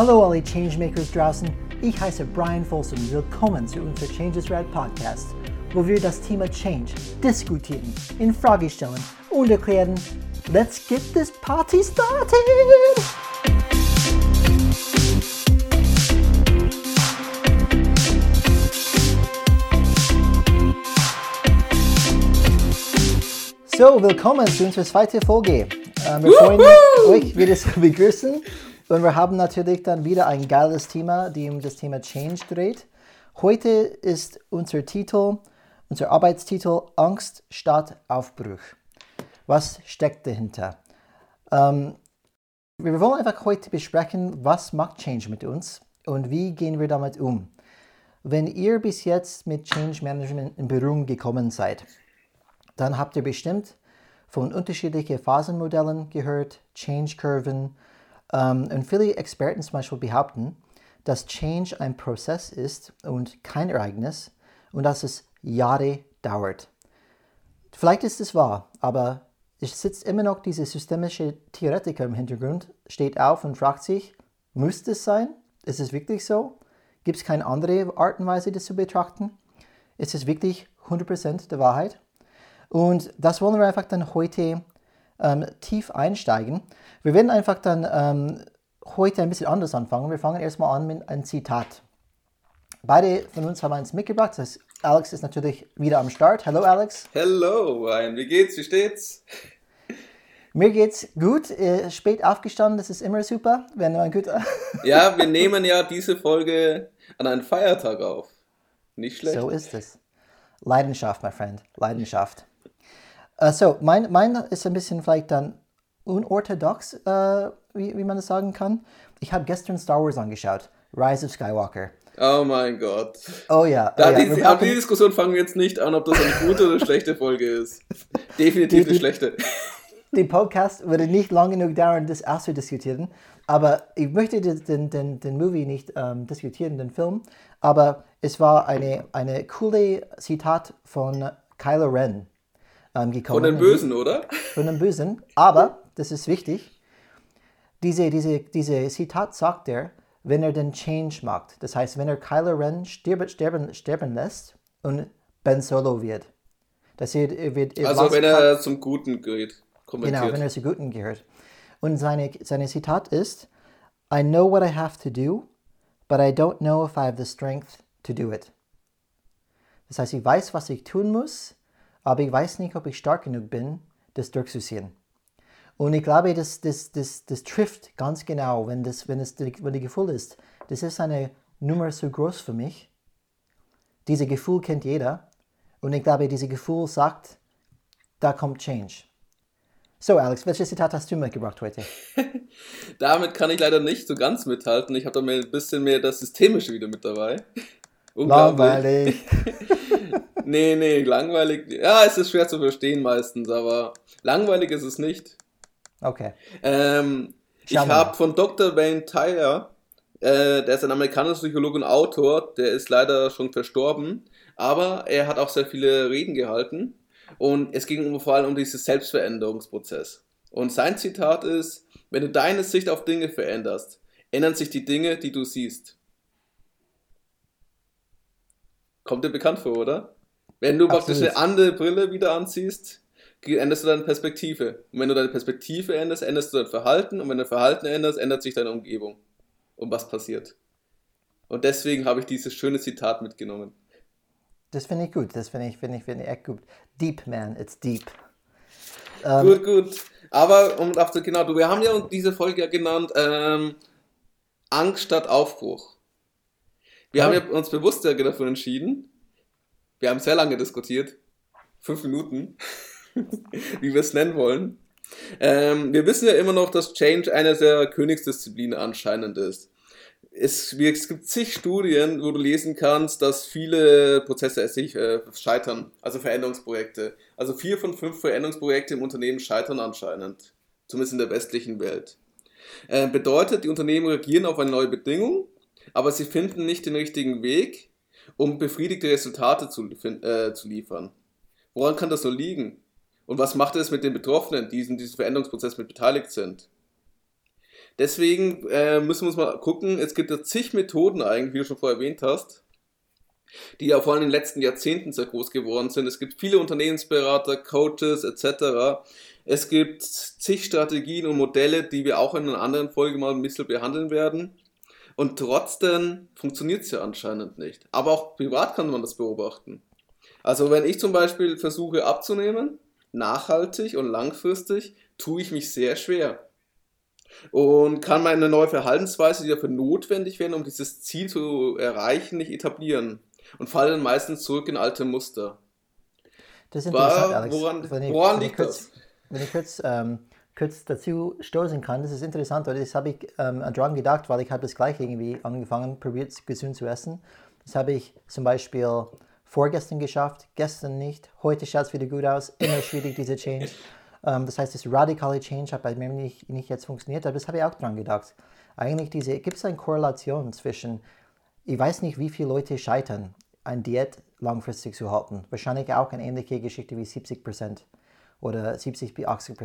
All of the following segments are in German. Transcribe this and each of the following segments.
Hallo alle Changemakers draußen, ich heiße Brian Folsom. Willkommen zu unserem Changes Rad Podcast, wo wir das Thema Change diskutieren, in Frage stellen und erklären. Let's get this party started! So, willkommen zu unserer zweiten Folge. Ähm, wir freuen uns, euch wieder zu begrüßen. Und wir haben natürlich dann wieder ein geiles Thema, die um das Thema Change dreht. Heute ist unser Titel, unser Arbeitstitel Angst statt Aufbruch. Was steckt dahinter? Ähm, wir wollen einfach heute besprechen, was macht Change mit uns und wie gehen wir damit um. Wenn ihr bis jetzt mit Change Management in Berührung gekommen seid, dann habt ihr bestimmt von unterschiedlichen Phasenmodellen gehört, Change-Kurven, ähm, und viele Experten zum Beispiel behaupten, dass Change ein Prozess ist und kein Ereignis und dass es Jahre dauert. Vielleicht ist es wahr, aber es sitzt immer noch dieser systemische Theoretiker im Hintergrund, steht auf und fragt sich, muss das sein? Ist es wirklich so? Gibt es keine andere Art und Weise, das zu betrachten? Ist es wirklich 100% der Wahrheit? Und das wollen wir einfach dann heute ähm, tief einsteigen. Wir werden einfach dann ähm, heute ein bisschen anders anfangen. Wir fangen erstmal an mit einem Zitat. Beide von uns haben eins mitgebracht. Das heißt, Alex ist natürlich wieder am Start. Hallo Alex. Hallo Ryan, wie geht's? Wie steht's? Mir geht's gut. Äh, spät aufgestanden, das ist immer super, wenn man gut. ja, wir nehmen ja diese Folge an einem Feiertag auf. Nicht schlecht. So ist es. Leidenschaft, my friend. Leidenschaft. Uh, so, mein, mein ist ein bisschen vielleicht dann unorthodox, uh, wie, wie man das sagen kann. Ich habe gestern Star Wars angeschaut, Rise of Skywalker. Oh mein Gott. Oh ja. Da, oh, ja. Die, aber die Diskussion fangen wir jetzt nicht an, ob das eine gute oder schlechte Folge ist. Definitiv die, eine schlechte. Die Podcast würde nicht lang genug dauern, das auszudiskutieren. Aber ich möchte den, den, den Movie nicht ähm, diskutieren, den Film. Aber es war eine, eine coole Zitat von Kylo Ren ähm, gekommen. Von den Bösen, oder? Von den Bösen. Aber, das ist wichtig, diese, diese, diese Zitat sagt er, wenn er den Change macht. Das heißt, wenn er Kylo Ren sterben, sterben, sterben lässt und Ben Solo wird. Das er wird also wenn er kann, zum Guten geht. Genau, wenn er zum Guten gehört. Und seine, seine Zitat ist, I know what I have to do, but I don't know if I have the strength to do it. Das heißt, ich weiß, was ich tun muss, aber ich weiß nicht, ob ich stark genug bin, das durchzuziehen. Und ich glaube, das, das, das, das trifft ganz genau, wenn das, wenn das wenn die Gefühl ist, das ist eine Nummer zu groß für mich. Dieses Gefühl kennt jeder. Und ich glaube, dieses Gefühl sagt, da kommt Change. So, Alex, welches Zitat hast du mitgebracht heute? Damit kann ich leider nicht so ganz mithalten. Ich habe da ein bisschen mehr das Systemische wieder mit dabei. Langweilig. Nee, nee, langweilig. Ja, es ist schwer zu verstehen meistens, aber langweilig ist es nicht. Okay. Ähm, ich habe von Dr. Wayne Tyler, äh, der ist ein amerikanischer Psychologe und Autor, der ist leider schon verstorben, aber er hat auch sehr viele Reden gehalten und es ging vor allem um diesen Selbstveränderungsprozess. Und sein Zitat ist, wenn du deine Sicht auf Dinge veränderst, ändern sich die Dinge, die du siehst. Kommt dir bekannt vor, oder? Wenn du Absolut. praktisch eine andere Brille wieder anziehst, änderst du deine Perspektive. Und wenn du deine Perspektive änderst, änderst du dein Verhalten. Und wenn du dein Verhalten änderst, ändert sich deine Umgebung. Und was passiert? Und deswegen habe ich dieses schöne Zitat mitgenommen. Das finde ich gut. Das finde ich, finde ich, finde ich echt gut. Deep, man. It's deep. Ähm, gut, gut. Aber, um auf zu, genau, wir haben ja diese Folge ja genannt, ähm, Angst statt Aufbruch. Wir ja. haben ja uns bewusst dafür entschieden. Wir haben sehr lange diskutiert. Fünf Minuten. wie wir es nennen wollen. Ähm, wir wissen ja immer noch, dass Change eine der Königsdisziplinen anscheinend ist. Es, es, gibt zig Studien, wo du lesen kannst, dass viele Prozesse sich äh, scheitern, also Veränderungsprojekte. Also vier von fünf Veränderungsprojekte im Unternehmen scheitern anscheinend, zumindest in der westlichen Welt. Äh, bedeutet, die Unternehmen reagieren auf eine neue Bedingung, aber sie finden nicht den richtigen Weg, um befriedigte Resultate zu, äh, zu liefern. Woran kann das so liegen? Und was macht es mit den Betroffenen, die in diesem Veränderungsprozess mit beteiligt sind? Deswegen äh, müssen wir uns mal gucken. Es gibt ja zig Methoden eigentlich, wie du schon vorher erwähnt hast, die ja vor allem in den letzten Jahrzehnten sehr groß geworden sind. Es gibt viele Unternehmensberater, Coaches etc. Es gibt zig Strategien und Modelle, die wir auch in einer anderen Folge mal ein bisschen behandeln werden. Und trotzdem funktioniert es ja anscheinend nicht. Aber auch privat kann man das beobachten. Also wenn ich zum Beispiel versuche abzunehmen, nachhaltig und langfristig, tue ich mich sehr schwer. Und kann meine neue Verhaltensweise, die dafür notwendig wäre, um dieses Ziel zu erreichen, nicht etablieren. Und falle dann meistens zurück in alte Muster. Das ist interessant, Alex. Woran, woran wenn liegt kurz, das? Wenn ich kurz, ähm, kurz dazu stoßen kann, das ist interessant, weil das habe ich ähm, dran gedacht, weil ich habe das gleich irgendwie angefangen, probiert gesund zu essen. Das habe ich zum Beispiel vorgestern geschafft, gestern nicht, heute schaut es wieder gut aus, immer schwierig diese Change. Ähm, das heißt, das radikale Change hat bei mir nicht, nicht jetzt funktioniert, aber das habe ich auch dran gedacht. Eigentlich diese, gibt es eine Korrelation zwischen, ich weiß nicht, wie viele Leute scheitern, eine Diät langfristig zu halten. Wahrscheinlich auch eine ähnliche Geschichte wie 70% oder 70 bis 80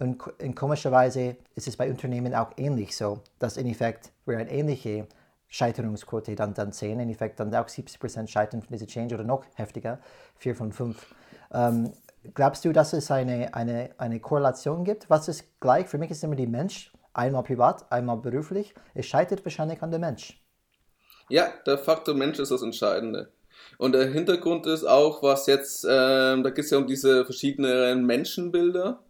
Und, und komischerweise ist es bei Unternehmen auch ähnlich so, dass in Effekt wir eine ähnliche Scheiterungsquote dann, dann sehen. In Effekt dann auch 70% scheitern von dieser Change oder noch heftiger, 4 von 5. Ähm, glaubst du, dass es eine, eine, eine Korrelation gibt? Was ist gleich? Für mich ist immer die Mensch, einmal privat, einmal beruflich. Es scheitert wahrscheinlich an der Mensch. Ja, der Faktor Mensch ist das Entscheidende. Und der Hintergrund ist auch, was jetzt, ähm, da geht es ja um diese verschiedenen Menschenbilder.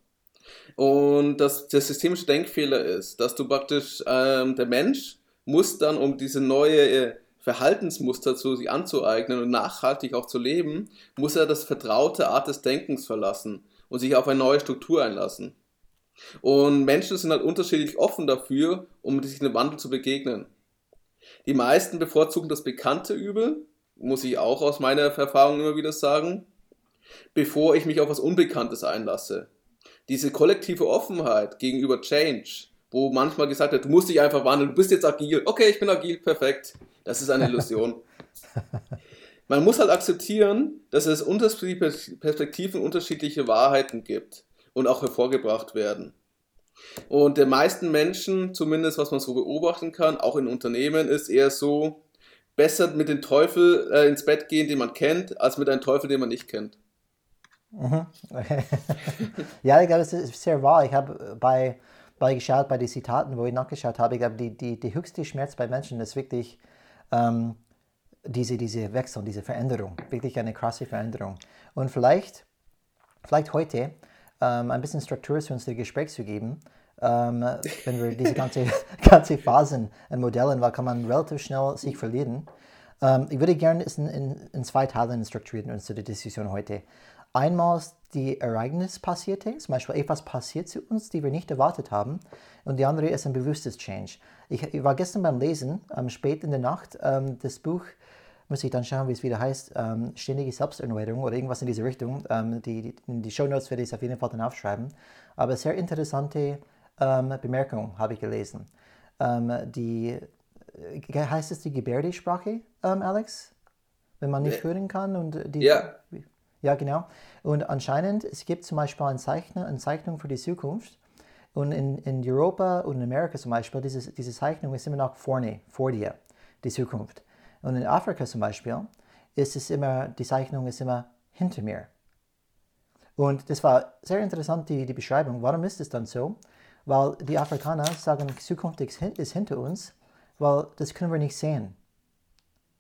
Und dass der systemische Denkfehler ist, dass du praktisch ähm, der Mensch muss dann, um diese neue äh, Verhaltensmuster zu sich anzueignen und nachhaltig auch zu leben, muss er das vertraute Art des Denkens verlassen und sich auf eine neue Struktur einlassen. Und Menschen sind halt unterschiedlich offen dafür, um sich einem Wandel zu begegnen. Die meisten bevorzugen das bekannte Übel, muss ich auch aus meiner Erfahrung immer wieder sagen, bevor ich mich auf was Unbekanntes einlasse. Diese kollektive Offenheit gegenüber Change wo manchmal gesagt wird, du musst dich einfach wandeln, du bist jetzt agil. Okay, ich bin agil, perfekt. Das ist eine Illusion. Man muss halt akzeptieren, dass es unterschiedliche Perspektiven, unterschiedliche Wahrheiten gibt und auch hervorgebracht werden. Und der meisten Menschen, zumindest was man so beobachten kann, auch in Unternehmen, ist eher so, besser mit dem Teufel äh, ins Bett gehen, den man kennt, als mit einem Teufel, den man nicht kennt. Mhm. ja, ich glaube, es ist sehr wahr. Ich habe bei bei geschaut, bei den Zitaten, wo ich nachgeschaut habe, ich glaube, die, die, die höchste Schmerz bei Menschen ist wirklich ähm, diese, diese Wechsel, diese Veränderung, wirklich eine krasse Veränderung. Und vielleicht, vielleicht heute ähm, ein bisschen Struktur zu unserem Gespräch zu geben, ähm, wenn wir diese ganze, ganze Phasen und Modellen, weil kann man relativ schnell sich verlieren. Ähm, ich würde gerne in, in, in zwei Teilen strukturieren, unsere Diskussion heute. Einmal die Ereignis passierte, zum Beispiel etwas passiert zu uns, die wir nicht erwartet haben. Und die andere ist ein bewusstes Change. Ich, ich war gestern beim Lesen, ähm, spät in der Nacht, ähm, das Buch, muss ich dann schauen, wie es wieder heißt, ähm, Ständige Selbsterneuerung oder irgendwas in diese Richtung. Ähm, die, die, die Show Notes werde ich auf jeden Fall dann aufschreiben. Aber sehr interessante ähm, Bemerkung habe ich gelesen. Ähm, die, äh, heißt es die Gebärdensprache, Alex? Wenn man nicht hören kann und die. Ja. Ja, genau. Und anscheinend, es gibt zum Beispiel eine Zeichnung, eine Zeichnung für die Zukunft. Und in, in Europa und in Amerika zum Beispiel, diese, diese Zeichnung ist immer noch vorne, vor dir, die Zukunft. Und in Afrika zum Beispiel, ist es immer, die Zeichnung ist immer hinter mir. Und das war sehr interessant, die, die Beschreibung. Warum ist es dann so? Weil die Afrikaner sagen, die Zukunft ist hinter uns, weil das können wir nicht sehen.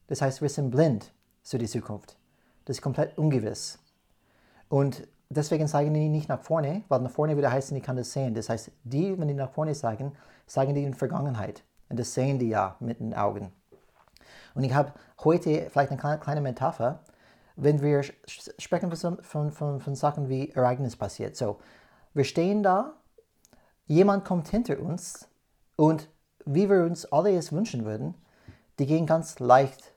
Das heißt, wir sind blind für die Zukunft. Das ist komplett ungewiss. Und deswegen zeigen die nicht nach vorne, weil nach vorne wieder heißen, ich kann das sehen. Das heißt, die, wenn die nach vorne sagen, sagen die in Vergangenheit. Und das sehen die ja mit den Augen. Und ich habe heute vielleicht eine kleine Metapher, wenn wir sprechen von, von, von Sachen wie Ereignis passiert. So, wir stehen da, jemand kommt hinter uns und wie wir uns alle es wünschen würden, die gehen ganz leicht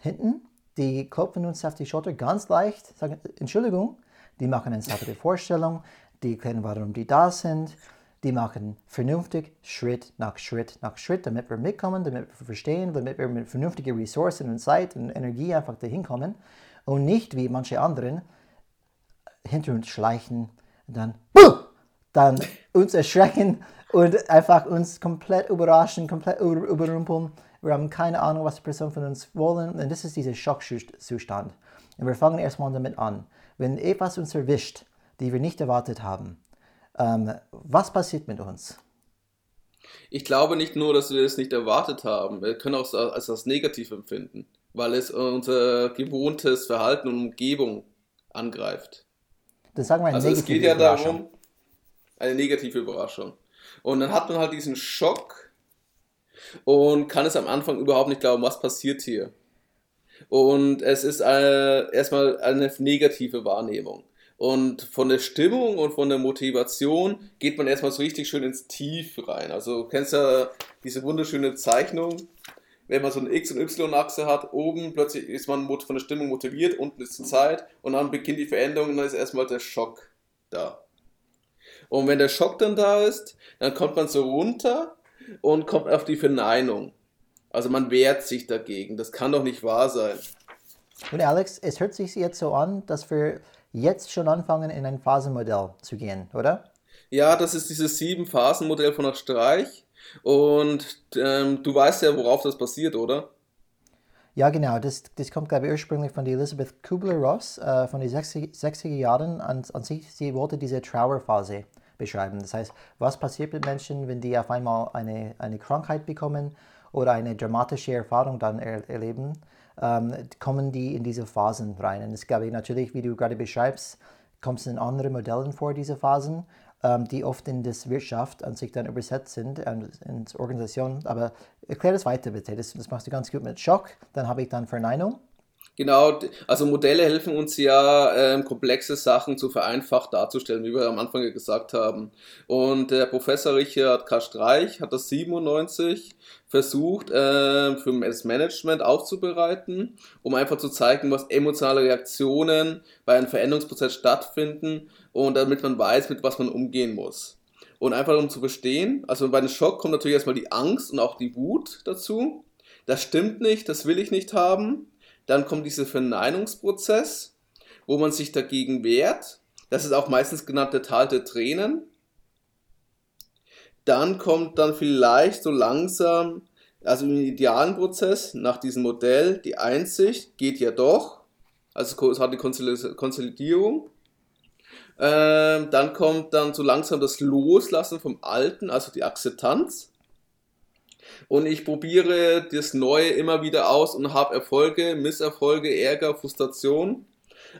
hinten die klopfen uns auf die Schulter ganz leicht, sagen Entschuldigung, die machen eine saubere Vorstellung, die erklären, warum die da sind, die machen vernünftig Schritt nach Schritt nach Schritt, damit wir mitkommen, damit wir verstehen, damit wir mit vernünftigen Ressourcen und Zeit und Energie einfach dahin kommen und nicht wie manche anderen hinter uns schleichen und dann, dann uns erschrecken und einfach uns komplett überraschen, komplett überrumpeln. Wir haben keine Ahnung, was die Person von uns wollen. Und das ist dieser Schockzustand. Und wir fangen erstmal damit an. Wenn etwas uns erwischt, die wir nicht erwartet haben, ähm, was passiert mit uns? Ich glaube nicht nur, dass wir es nicht erwartet haben. Wir können auch als das negativ empfinden, weil es unser gewohntes Verhalten und Umgebung angreift. Das sagen wir eine also es geht ja darum, eine negative Überraschung. Und dann hat man halt diesen Schock und kann es am Anfang überhaupt nicht glauben, was passiert hier. Und es ist eine, äh, erstmal eine negative Wahrnehmung. Und von der Stimmung und von der Motivation geht man erstmal so richtig schön ins Tief rein. Also du kennst ja diese wunderschöne Zeichnung, wenn man so eine X- und Y-Achse hat, oben plötzlich ist man von der Stimmung motiviert, unten ist die Zeit und dann beginnt die Veränderung und dann ist erstmal der Schock da. Und wenn der Schock dann da ist, dann kommt man so runter und kommt auf die Verneinung. Also man wehrt sich dagegen. Das kann doch nicht wahr sein. Und Alex, es hört sich jetzt so an, dass wir jetzt schon anfangen, in ein Phasenmodell zu gehen, oder? Ja, das ist dieses Sieben-Phasen-Modell von der Streich. Und ähm, du weißt ja, worauf das basiert, oder? Ja, genau. Das, das kommt, glaube ich, ursprünglich von Elizabeth Kubler-Ross äh, von den 60, 60er Jahren. An, an sich, sie wollte diese Trauerphase beschreiben. Das heißt, was passiert mit Menschen, wenn die auf einmal eine, eine Krankheit bekommen oder eine dramatische Erfahrung dann er, erleben, ähm, kommen die in diese Phasen rein. Und es ich natürlich, wie du gerade beschreibst, kommt es in anderen Modellen vor, diese Phasen, ähm, die oft in das Wirtschaft an sich dann übersetzt sind, ähm, in Organisation. Aber erklär das weiter bitte, das, das machst du ganz gut mit Schock, dann habe ich dann Verneinung. Genau, also Modelle helfen uns ja, ähm, komplexe Sachen zu vereinfacht darzustellen, wie wir am Anfang ja gesagt haben. Und der Professor Richard K. Streich hat das 97 versucht, äh, für das Management aufzubereiten, um einfach zu zeigen, was emotionale Reaktionen bei einem Veränderungsprozess stattfinden und damit man weiß, mit was man umgehen muss. Und einfach um zu verstehen, also bei einem Schock kommt natürlich erstmal die Angst und auch die Wut dazu. Das stimmt nicht, das will ich nicht haben dann kommt dieser Verneinungsprozess, wo man sich dagegen wehrt. Das ist auch meistens genannt der Tal der Tränen. Dann kommt dann vielleicht so langsam, also im idealen Prozess, nach diesem Modell, die Einsicht geht ja doch. Also es hat die Konsolidierung. Ähm, dann kommt dann so langsam das Loslassen vom Alten, also die Akzeptanz und ich probiere das Neue immer wieder aus und habe Erfolge, Misserfolge, Ärger, Frustration,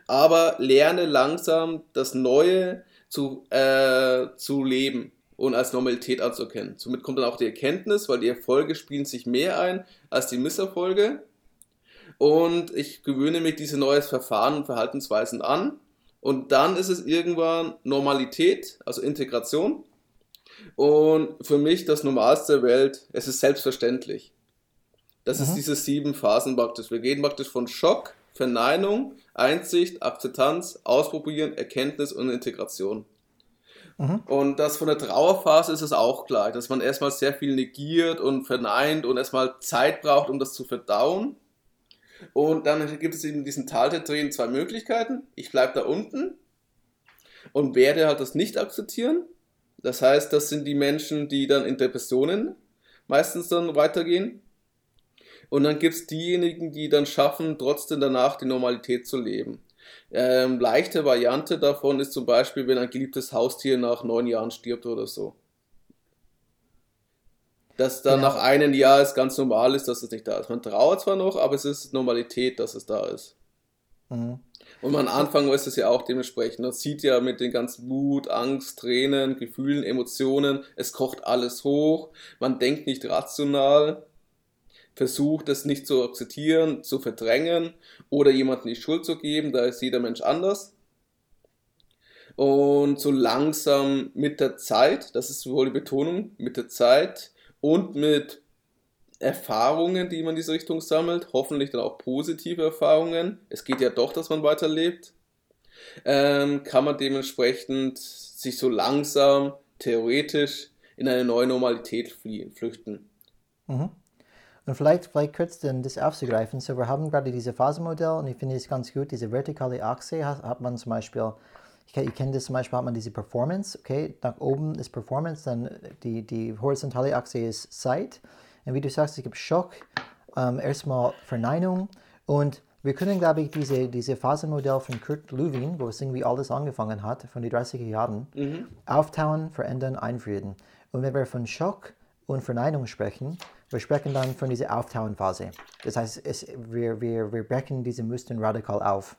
aber lerne langsam das Neue zu, äh, zu leben und als Normalität anzuerkennen. Somit kommt dann auch die Erkenntnis, weil die Erfolge spielen sich mehr ein als die Misserfolge. Und ich gewöhne mich diese neuen Verfahren und Verhaltensweisen an. Und dann ist es irgendwann Normalität, also Integration. Und für mich das Normalste der Welt, es ist selbstverständlich. Das mhm. ist diese sieben Phasen praktisch. Wir gehen praktisch von Schock, Verneinung, Einsicht, Akzeptanz, Ausprobieren, Erkenntnis und Integration. Mhm. Und das von der Trauerphase ist es auch klar, dass man erstmal sehr viel negiert und verneint und erstmal Zeit braucht, um das zu verdauen. Und dann gibt es eben diesen Tal der Tränen zwei Möglichkeiten. Ich bleibe da unten und werde halt das nicht akzeptieren das heißt, das sind die Menschen, die dann in Depressionen meistens dann weitergehen. Und dann gibt es diejenigen, die dann schaffen, trotzdem danach die Normalität zu leben. Ähm, leichte Variante davon ist zum Beispiel, wenn ein geliebtes Haustier nach neun Jahren stirbt oder so. Dass dann ja. nach einem Jahr es ganz normal ist, dass es nicht da ist. Man trauert zwar noch, aber es ist Normalität, dass es da ist. Mhm. Und am Anfang ist es ja auch dementsprechend. Man sieht ja mit den ganzen Wut, Angst, Tränen, Gefühlen, Emotionen, es kocht alles hoch. Man denkt nicht rational, versucht es nicht zu akzeptieren, zu verdrängen oder jemandem die Schuld zu geben, da ist jeder Mensch anders. Und so langsam mit der Zeit, das ist wohl die Betonung, mit der Zeit und mit Erfahrungen, die man in diese Richtung sammelt, hoffentlich dann auch positive Erfahrungen. Es geht ja doch, dass man weiterlebt. Ähm, kann man dementsprechend sich so langsam, theoretisch in eine neue Normalität flüchten. Mhm. Und vielleicht, vielleicht kurz dann das aufzugreifen. So, wir haben gerade dieses Phasenmodell und ich finde es ganz gut, diese vertikale Achse hat, hat man zum Beispiel Ich, ich kenne das zum Beispiel, hat man diese Performance, okay, nach oben ist Performance, dann die, die horizontale Achse ist Zeit. Und wie du sagst, es gibt Schock, ähm, erstmal Verneinung und wir können, glaube ich, diese, diese Phasenmodell von Kurt Lewin, wo es irgendwie alles angefangen hat, von den 30er Jahren, mhm. auftauen, verändern, einführen. Und wenn wir von Schock und Verneinung sprechen, wir sprechen dann von dieser Auftauenphase. Das heißt, es, wir, wir, wir brechen diese Muster radikal auf.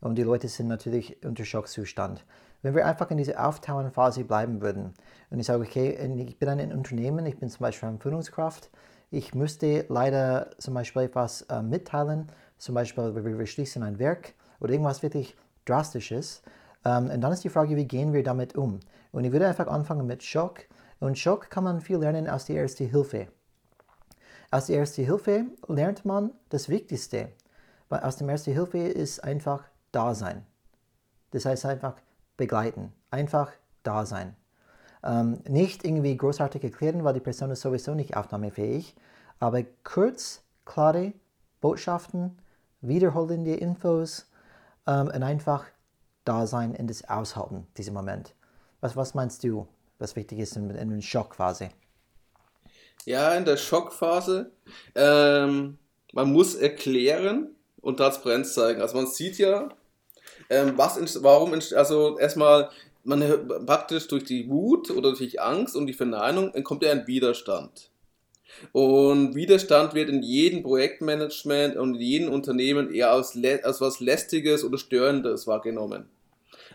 Und die Leute sind natürlich unter Schockzustand. Wenn wir einfach in dieser Auftauenphase bleiben würden und ich sage, okay, ich bin ein Unternehmen, ich bin zum Beispiel eine Führungskraft, ich müsste leider zum Beispiel etwas äh, mitteilen, zum Beispiel wir, wir schließen ein Werk oder irgendwas wirklich Drastisches. Ähm, und dann ist die Frage, wie gehen wir damit um? Und ich würde einfach anfangen mit Schock. Und Schock kann man viel lernen aus der Erste Hilfe. Aus der Erste Hilfe lernt man das Wichtigste. Weil aus dem Erste Hilfe ist einfach Dasein. Das heißt einfach begleiten. Einfach da sein. Ähm, nicht irgendwie großartig erklären, weil die Person ist sowieso nicht aufnahmefähig, aber kurz, klare Botschaften, wiederholende Infos ähm, und einfach da sein in das Aushalten, diesem Moment. Was, was meinst du, was wichtig ist in, in der Schockphase? Ja, in der Schockphase, ähm, man muss erklären und Transparenz zeigen. Also man sieht ja, ähm, was, warum, also erstmal, man praktisch durch die Wut oder durch Angst und die Verneinung kommt ja ein Widerstand. Und Widerstand wird in jedem Projektmanagement und in jedem Unternehmen eher als, als was Lästiges oder Störendes wahrgenommen.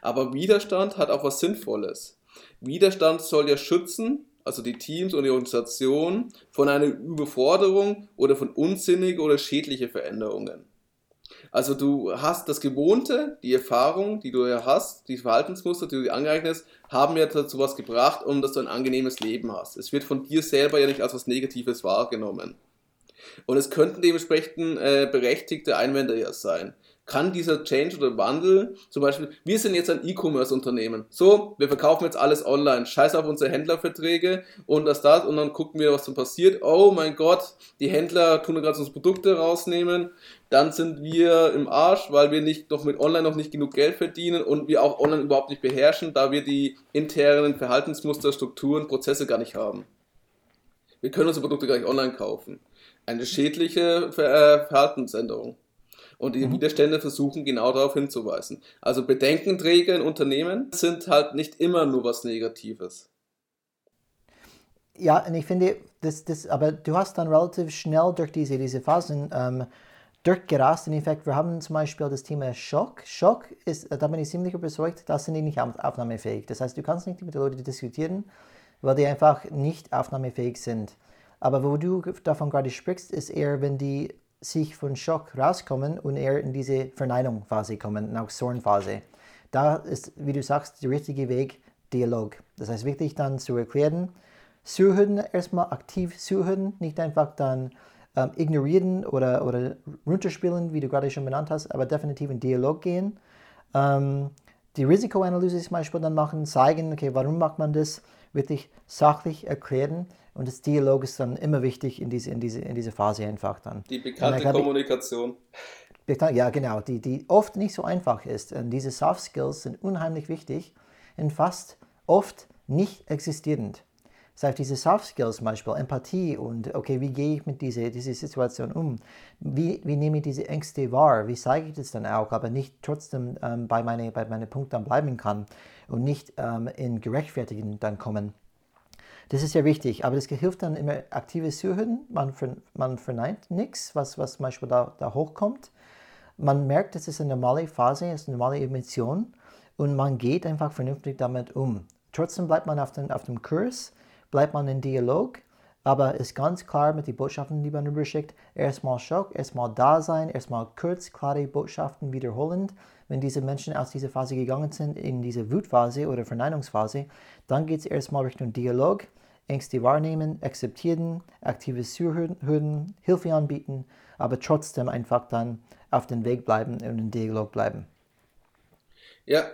Aber Widerstand hat auch was Sinnvolles. Widerstand soll ja schützen, also die Teams und die Organisation, von einer Überforderung oder von unsinnigen oder schädlichen Veränderungen. Also du hast das Gewohnte, die Erfahrung, die du ja hast, die Verhaltensmuster, die du dir angeeignet hast, haben ja dazu was gebracht, um dass du ein angenehmes Leben hast. Es wird von dir selber ja nicht als was Negatives wahrgenommen. Und es könnten dementsprechend äh, berechtigte Einwände ja sein kann dieser Change oder Wandel, zum Beispiel, wir sind jetzt ein E-Commerce-Unternehmen. So, wir verkaufen jetzt alles online. Scheiß auf unsere Händlerverträge und das, das und dann gucken wir, was dann passiert. Oh mein Gott, die Händler tun gerade unsere Produkte rausnehmen. Dann sind wir im Arsch, weil wir nicht noch mit online noch nicht genug Geld verdienen und wir auch online überhaupt nicht beherrschen, da wir die internen Verhaltensmuster, Strukturen, Prozesse gar nicht haben. Wir können unsere Produkte gar nicht online kaufen. Eine schädliche äh, Verhaltensänderung. Und die mhm. Widerstände versuchen genau darauf hinzuweisen. Also Bedenkenträger in Unternehmen sind halt nicht immer nur was Negatives. Ja, und ich finde, das, das, aber du hast dann relativ schnell durch diese, diese Phasen ähm, durchgerast. In Effekt, wir haben zum Beispiel das Thema Schock. Schock ist, da bin ich ziemlich überzeugt, das sind die nicht aufnahmefähig. Das heißt, du kannst nicht mit den Leuten diskutieren, weil die einfach nicht aufnahmefähig sind. Aber wo du davon gerade sprichst, ist eher, wenn die sich von Schock rauskommen und eher in diese Verneinungsphase kommen, nach Zornphase. Da ist, wie du sagst, der richtige Weg Dialog. Das heißt wirklich dann zu erklären, zuhören, erstmal aktiv zuhören, nicht einfach dann ähm, ignorieren oder, oder runterspielen, wie du gerade schon benannt hast, aber definitiv in Dialog gehen. Ähm, die Risikoanalyse zum Beispiel dann machen, zeigen, okay, warum macht man das, wirklich sachlich erklären und das Dialog ist dann immer wichtig in diese, in diese, in diese Phase einfach dann. Die bekannte dann Kommunikation. Ich, ja, genau, die, die oft nicht so einfach ist. Und diese Soft Skills sind unheimlich wichtig und fast oft nicht existierend. Das heißt, diese Soft Skills zum Beispiel, Empathie und okay, wie gehe ich mit dieser, dieser Situation um? Wie, wie nehme ich diese Ängste wahr? Wie zeige ich das dann auch, aber nicht trotzdem ähm, bei meinen bei meine Punkten bleiben kann und nicht ähm, in Gerechtfertigen dann kommen. Das ist ja wichtig, aber das hilft dann immer aktives Zuhören. Man, man verneint nichts, was, was zum Beispiel da, da hochkommt. Man merkt, das ist eine normale Phase, es ist eine normale Emotion und man geht einfach vernünftig damit um. Trotzdem bleibt man auf, den, auf dem Kurs, bleibt man in Dialog, aber ist ganz klar mit den Botschaften, die man überschickt. Erstmal Schock, erstmal da sein, erstmal kurz, klare Botschaften wiederholend. Wenn diese Menschen aus dieser Phase gegangen sind, in diese Wutphase oder Verneinungsphase, dann geht es erstmal Richtung Dialog. Ängste wahrnehmen, akzeptieren, aktives Zuhören, Hilfe anbieten, aber trotzdem einfach dann auf den Weg bleiben und im Dialog bleiben. Ja,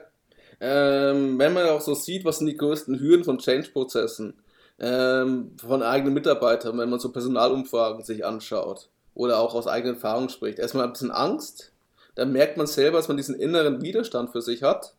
ähm, wenn man auch so sieht, was sind die größten Hürden von Change-Prozessen ähm, von eigenen Mitarbeitern, wenn man so Personalumfragen sich anschaut oder auch aus eigener Erfahrung spricht. Erstmal ein bisschen Angst, dann merkt man selber, dass man diesen inneren Widerstand für sich hat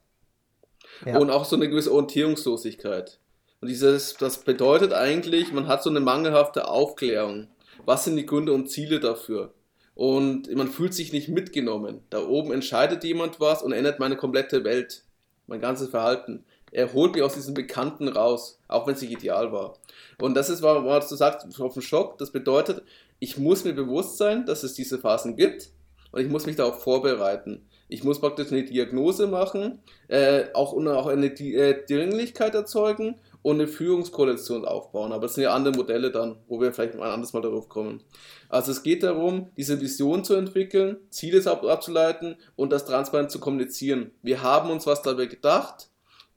Ja. Und auch so eine gewisse Orientierungslosigkeit. Und dieses, das bedeutet eigentlich, man hat so eine mangelhafte Aufklärung. Was sind die Gründe und Ziele dafür? Und man fühlt sich nicht mitgenommen. Da oben entscheidet jemand was und ändert meine komplette Welt, mein ganzes Verhalten. Er holt mich aus diesem Bekannten raus, auch wenn es nicht ideal war. Und das ist, was du sagst, auf den Schock. Das bedeutet, ich muss mir bewusst sein, dass es diese Phasen gibt und ich muss mich darauf vorbereiten. Ich muss praktisch eine Diagnose machen, äh, auch, auch eine äh, Dringlichkeit erzeugen und eine Führungskoalition aufbauen. Aber das sind ja andere Modelle dann, wo wir vielleicht ein anderes Mal darauf kommen. Also es geht darum, diese Vision zu entwickeln, Ziele abzuleiten und das transparent zu kommunizieren. Wir haben uns was dabei gedacht,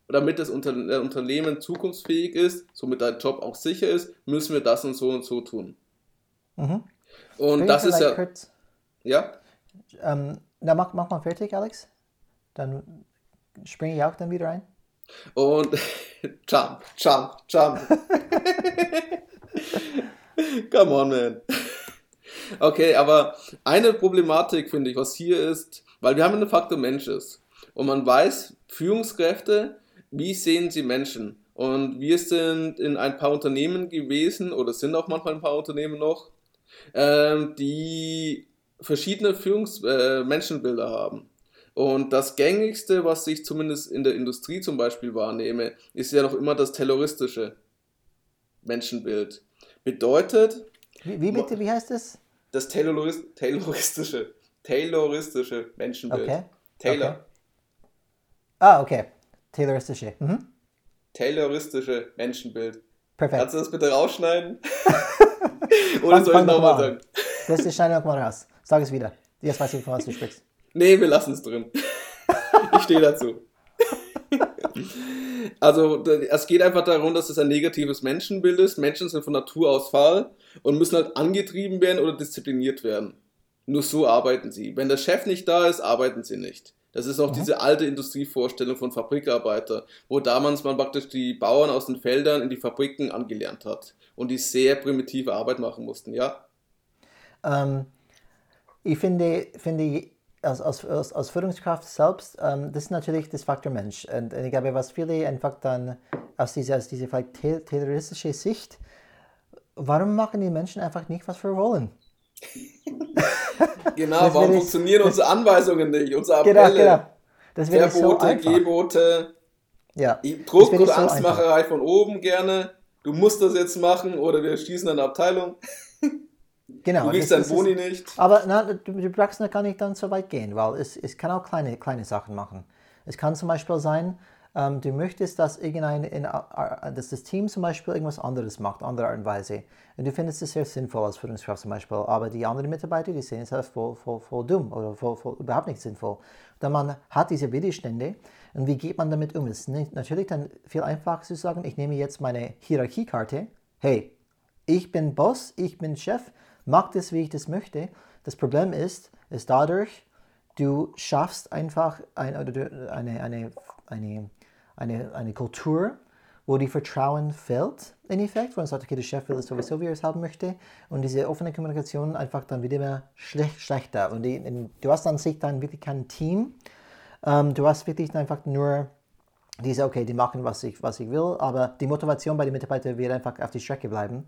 damit das Unternehmen zukunftsfähig ist, somit dein Job auch sicher ist, müssen wir das und so und so tun. Mhm. Und das ist ja. Kurz, ja? Ähm, na, mach, mach mal fertig, Alex. Dann springe ich auch dann wieder ein. Und jump, jump, jump. Come on, man. Okay, aber eine Problematik finde ich, was hier ist, weil wir haben einen Faktor Mensch ist. Und man weiß, Führungskräfte, wie sehen sie Menschen? Und wir sind in ein paar Unternehmen gewesen oder sind auch manchmal ein paar Unternehmen noch, ähm, die verschiedene Führungsmenschenbilder äh, haben. Und das gängigste, was ich zumindest in der Industrie zum Beispiel wahrnehme, ist ja noch immer das terroristische Menschenbild. Bedeutet. Wie, wie bitte, wie heißt es? Das Taylorist, Tayloristische. Tayloristische Menschenbild. Okay. Taylor. Okay. Ah, okay. Tayloristische. Mhm. Tayloristische Menschenbild. Perfekt. Kannst du das bitte rausschneiden? Oder soll ich nochmal sagen? Das ist schneide nochmal raus. Sag es wieder. Jetzt weiß ich, von was du sprichst. Nee, wir lassen es drin. ich stehe dazu. Also, es geht einfach darum, dass es ein negatives Menschenbild ist. Menschen sind von Natur aus faul und müssen halt angetrieben werden oder diszipliniert werden. Nur so arbeiten sie. Wenn der Chef nicht da ist, arbeiten sie nicht. Das ist auch mhm. diese alte Industrievorstellung von Fabrikarbeiter, wo damals man praktisch die Bauern aus den Feldern in die Fabriken angelernt hat und die sehr primitive Arbeit machen mussten, ja? Ähm, ich finde, finde als, als, als Führungskraft selbst, ähm, das ist natürlich das Faktor Mensch. Und, und ich glaube, was viele einfach dann aus dieser, aus dieser vielleicht terroristischen Sicht, warum machen die Menschen einfach nicht, was wir wollen? genau, warum funktionieren unsere Anweisungen nicht, unsere genau, Appelle, genau, genau. Verbote, so Gebote, ja, Druck und so Angstmacherei einfach. von oben gerne, du musst das jetzt machen oder wir schließen eine Abteilung. Genau. Du kriegst dein Boni nicht. Aber na, die Praxis kann nicht dann so weit gehen, weil es, es kann auch kleine, kleine Sachen machen. Es kann zum Beispiel sein, ähm, du möchtest, dass, irgendein, in, äh, dass das Team zum Beispiel irgendwas anderes macht, andere Art und Weise. Und du findest es sehr sinnvoll als Führungskraft zum Beispiel, aber die anderen Mitarbeiter, die sehen es halt voll, voll, voll dumm oder voll, voll, überhaupt nicht sinnvoll. Dann man hat diese Widerstände und wie geht man damit um? Es ist natürlich dann viel einfacher zu sagen, ich nehme jetzt meine Hierarchiekarte, hey, ich bin Boss, ich bin Chef, mach das, wie ich das möchte. Das Problem ist, ist dadurch, du schaffst einfach ein, eine, eine, eine, eine, eine Kultur, wo die Vertrauen fällt, in Effekt, wo man sagt, okay, der Chef will es sowieso, wie er es haben möchte, und diese offene Kommunikation einfach dann wieder mehr schlecht, schlechter. Und die, du hast an sich dann wirklich kein Team, ähm, du hast wirklich einfach nur diese, okay, die machen, was ich, was ich will, aber die Motivation bei den Mitarbeitern wird einfach auf die Strecke bleiben.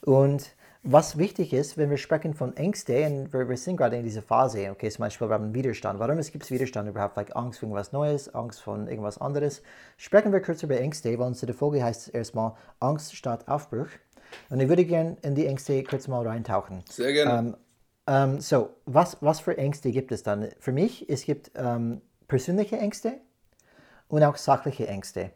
Und was wichtig ist, wenn wir sprechen von Ängste, und wir, wir sind gerade in dieser Phase, okay, zum Beispiel wir haben Widerstand. Warum gibt es Widerstand überhaupt? Like Angst vor irgendwas Neues, Angst vor irgendwas anderes. Sprechen wir kurz über Ängste, weil unsere Folge heißt erstmal Angst statt Aufbruch. Und ich würde gerne in die Ängste kurz mal reintauchen. Sehr gerne. Ähm, ähm, so, was, was für Ängste gibt es dann? Für mich, es gibt ähm, persönliche Ängste und auch sachliche Ängste.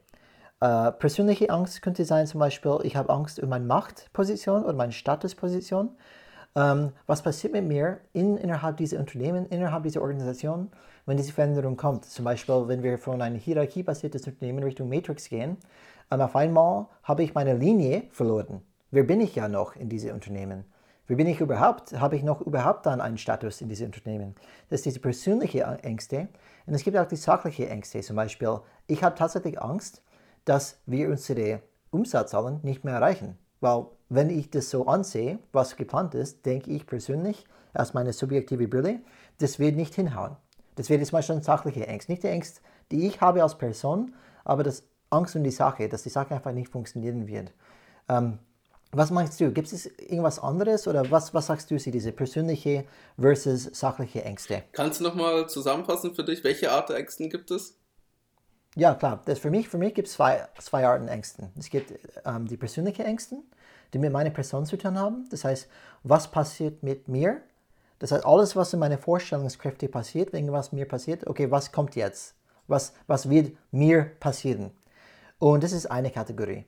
Äh, persönliche Angst könnte sein zum Beispiel, ich habe Angst um meine Machtposition oder meine Statusposition. Ähm, was passiert mit mir in, innerhalb dieser Unternehmen, innerhalb dieser Organisation, wenn diese Veränderung kommt? Zum Beispiel, wenn wir von einem hierarchiebasiertes Unternehmen Richtung Matrix gehen, ähm, auf einmal habe ich meine Linie verloren. Wer bin ich ja noch in diesem Unternehmen? Wer bin ich überhaupt? Habe ich noch überhaupt dann einen Status in diesem Unternehmen? Das ist diese persönliche Ängste. Und es gibt auch die sachliche Ängste. Zum Beispiel, ich habe tatsächlich Angst, dass wir unsere Umsatzzahlen nicht mehr erreichen. Weil wenn ich das so ansehe, was geplant ist, denke ich persönlich aus meiner subjektiven Brille, das wird nicht hinhauen. Das wäre jetzt mal schon sachliche Angst. Nicht die Angst, die ich habe als Person, aber das Angst um die Sache, dass die Sache einfach nicht funktionieren wird. Ähm, was meinst du? Gibt es irgendwas anderes oder was, was sagst du, sie diese persönliche versus sachliche Ängste? Kannst du nochmal zusammenfassen für dich, welche Art der Ängsten gibt es? Ja, klar. Das für mich, für mich gibt es zwei, zwei Arten Ängsten. Es gibt ähm, die persönlichen Ängsten, die mit meiner Person zu tun haben. Das heißt, was passiert mit mir? Das heißt, alles, was in meiner Vorstellungskräfte passiert, wenn was mir passiert, okay, was kommt jetzt? Was, was wird mir passieren? Und das ist eine Kategorie,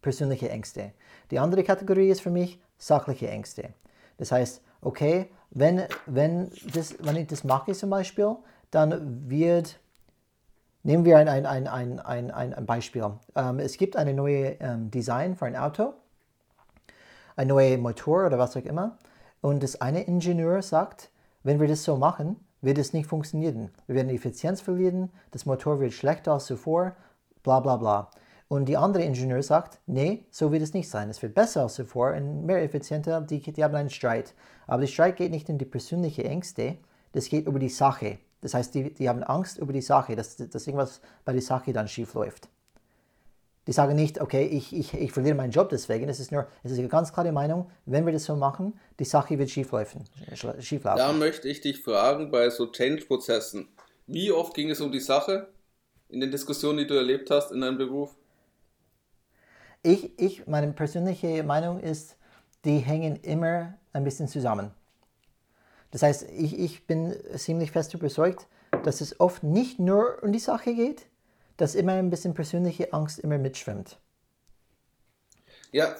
persönliche Ängste. Die andere Kategorie ist für mich sachliche Ängste. Das heißt, okay, wenn, wenn, das, wenn ich das mache zum Beispiel, dann wird, nehmen wir ein, ein, ein, ein, ein, Beispiel. Ähm, es gibt eine neue ähm, Design für ein Auto, ein neuer Motor oder was auch immer. Und das eine Ingenieur sagt, wenn wir das so machen, wird es nicht funktionieren. Wir werden Effizienz verlieren, das Motor wird schlechter als zuvor, bla bla bla. Und die andere Ingenieur sagt, nee, so wird es nicht sein. Es wird besser als zuvor und mehr effizienter. Die, die haben einen Streit. Aber der Streit geht nicht um die persönlichen Ängste, das geht über die Sache. Das heißt, die, die haben Angst über die Sache, dass, dass irgendwas bei der Sache dann schief läuft. Die sagen nicht, okay, ich, ich, ich verliere meinen Job deswegen. Es ist nur, es ist eine ganz klare Meinung, wenn wir das so machen, die Sache wird schieflaufen. schieflaufen. Da möchte ich dich fragen, bei so Change-Prozessen, wie oft ging es um die Sache in den Diskussionen, die du erlebt hast in deinem Beruf? Ich, ich, meine persönliche Meinung ist, die hängen immer ein bisschen zusammen. Das heißt, ich, ich bin ziemlich fest überzeugt, dass es oft nicht nur um die Sache geht, dass immer ein bisschen persönliche Angst immer mitschwimmt. Ja,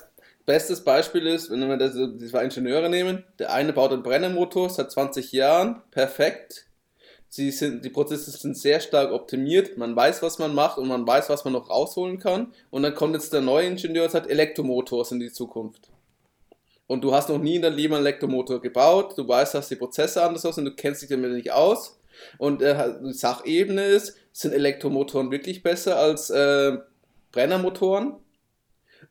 bestes Beispiel ist, wenn wir das, zwei Ingenieure nehmen, der eine baut einen Brennermotor seit 20 Jahren, perfekt. Sie sind, die Prozesse sind sehr stark optimiert, man weiß, was man macht und man weiß, was man noch rausholen kann. Und dann kommt jetzt der neue Ingenieur und sagt Elektromotors in die Zukunft. Und du hast noch nie in deinem Leben einen Elektromotor gebaut, du weißt, dass die Prozesse anders und du kennst dich damit nicht aus. Und äh, die Sachebene ist, sind Elektromotoren wirklich besser als äh, Brennermotoren?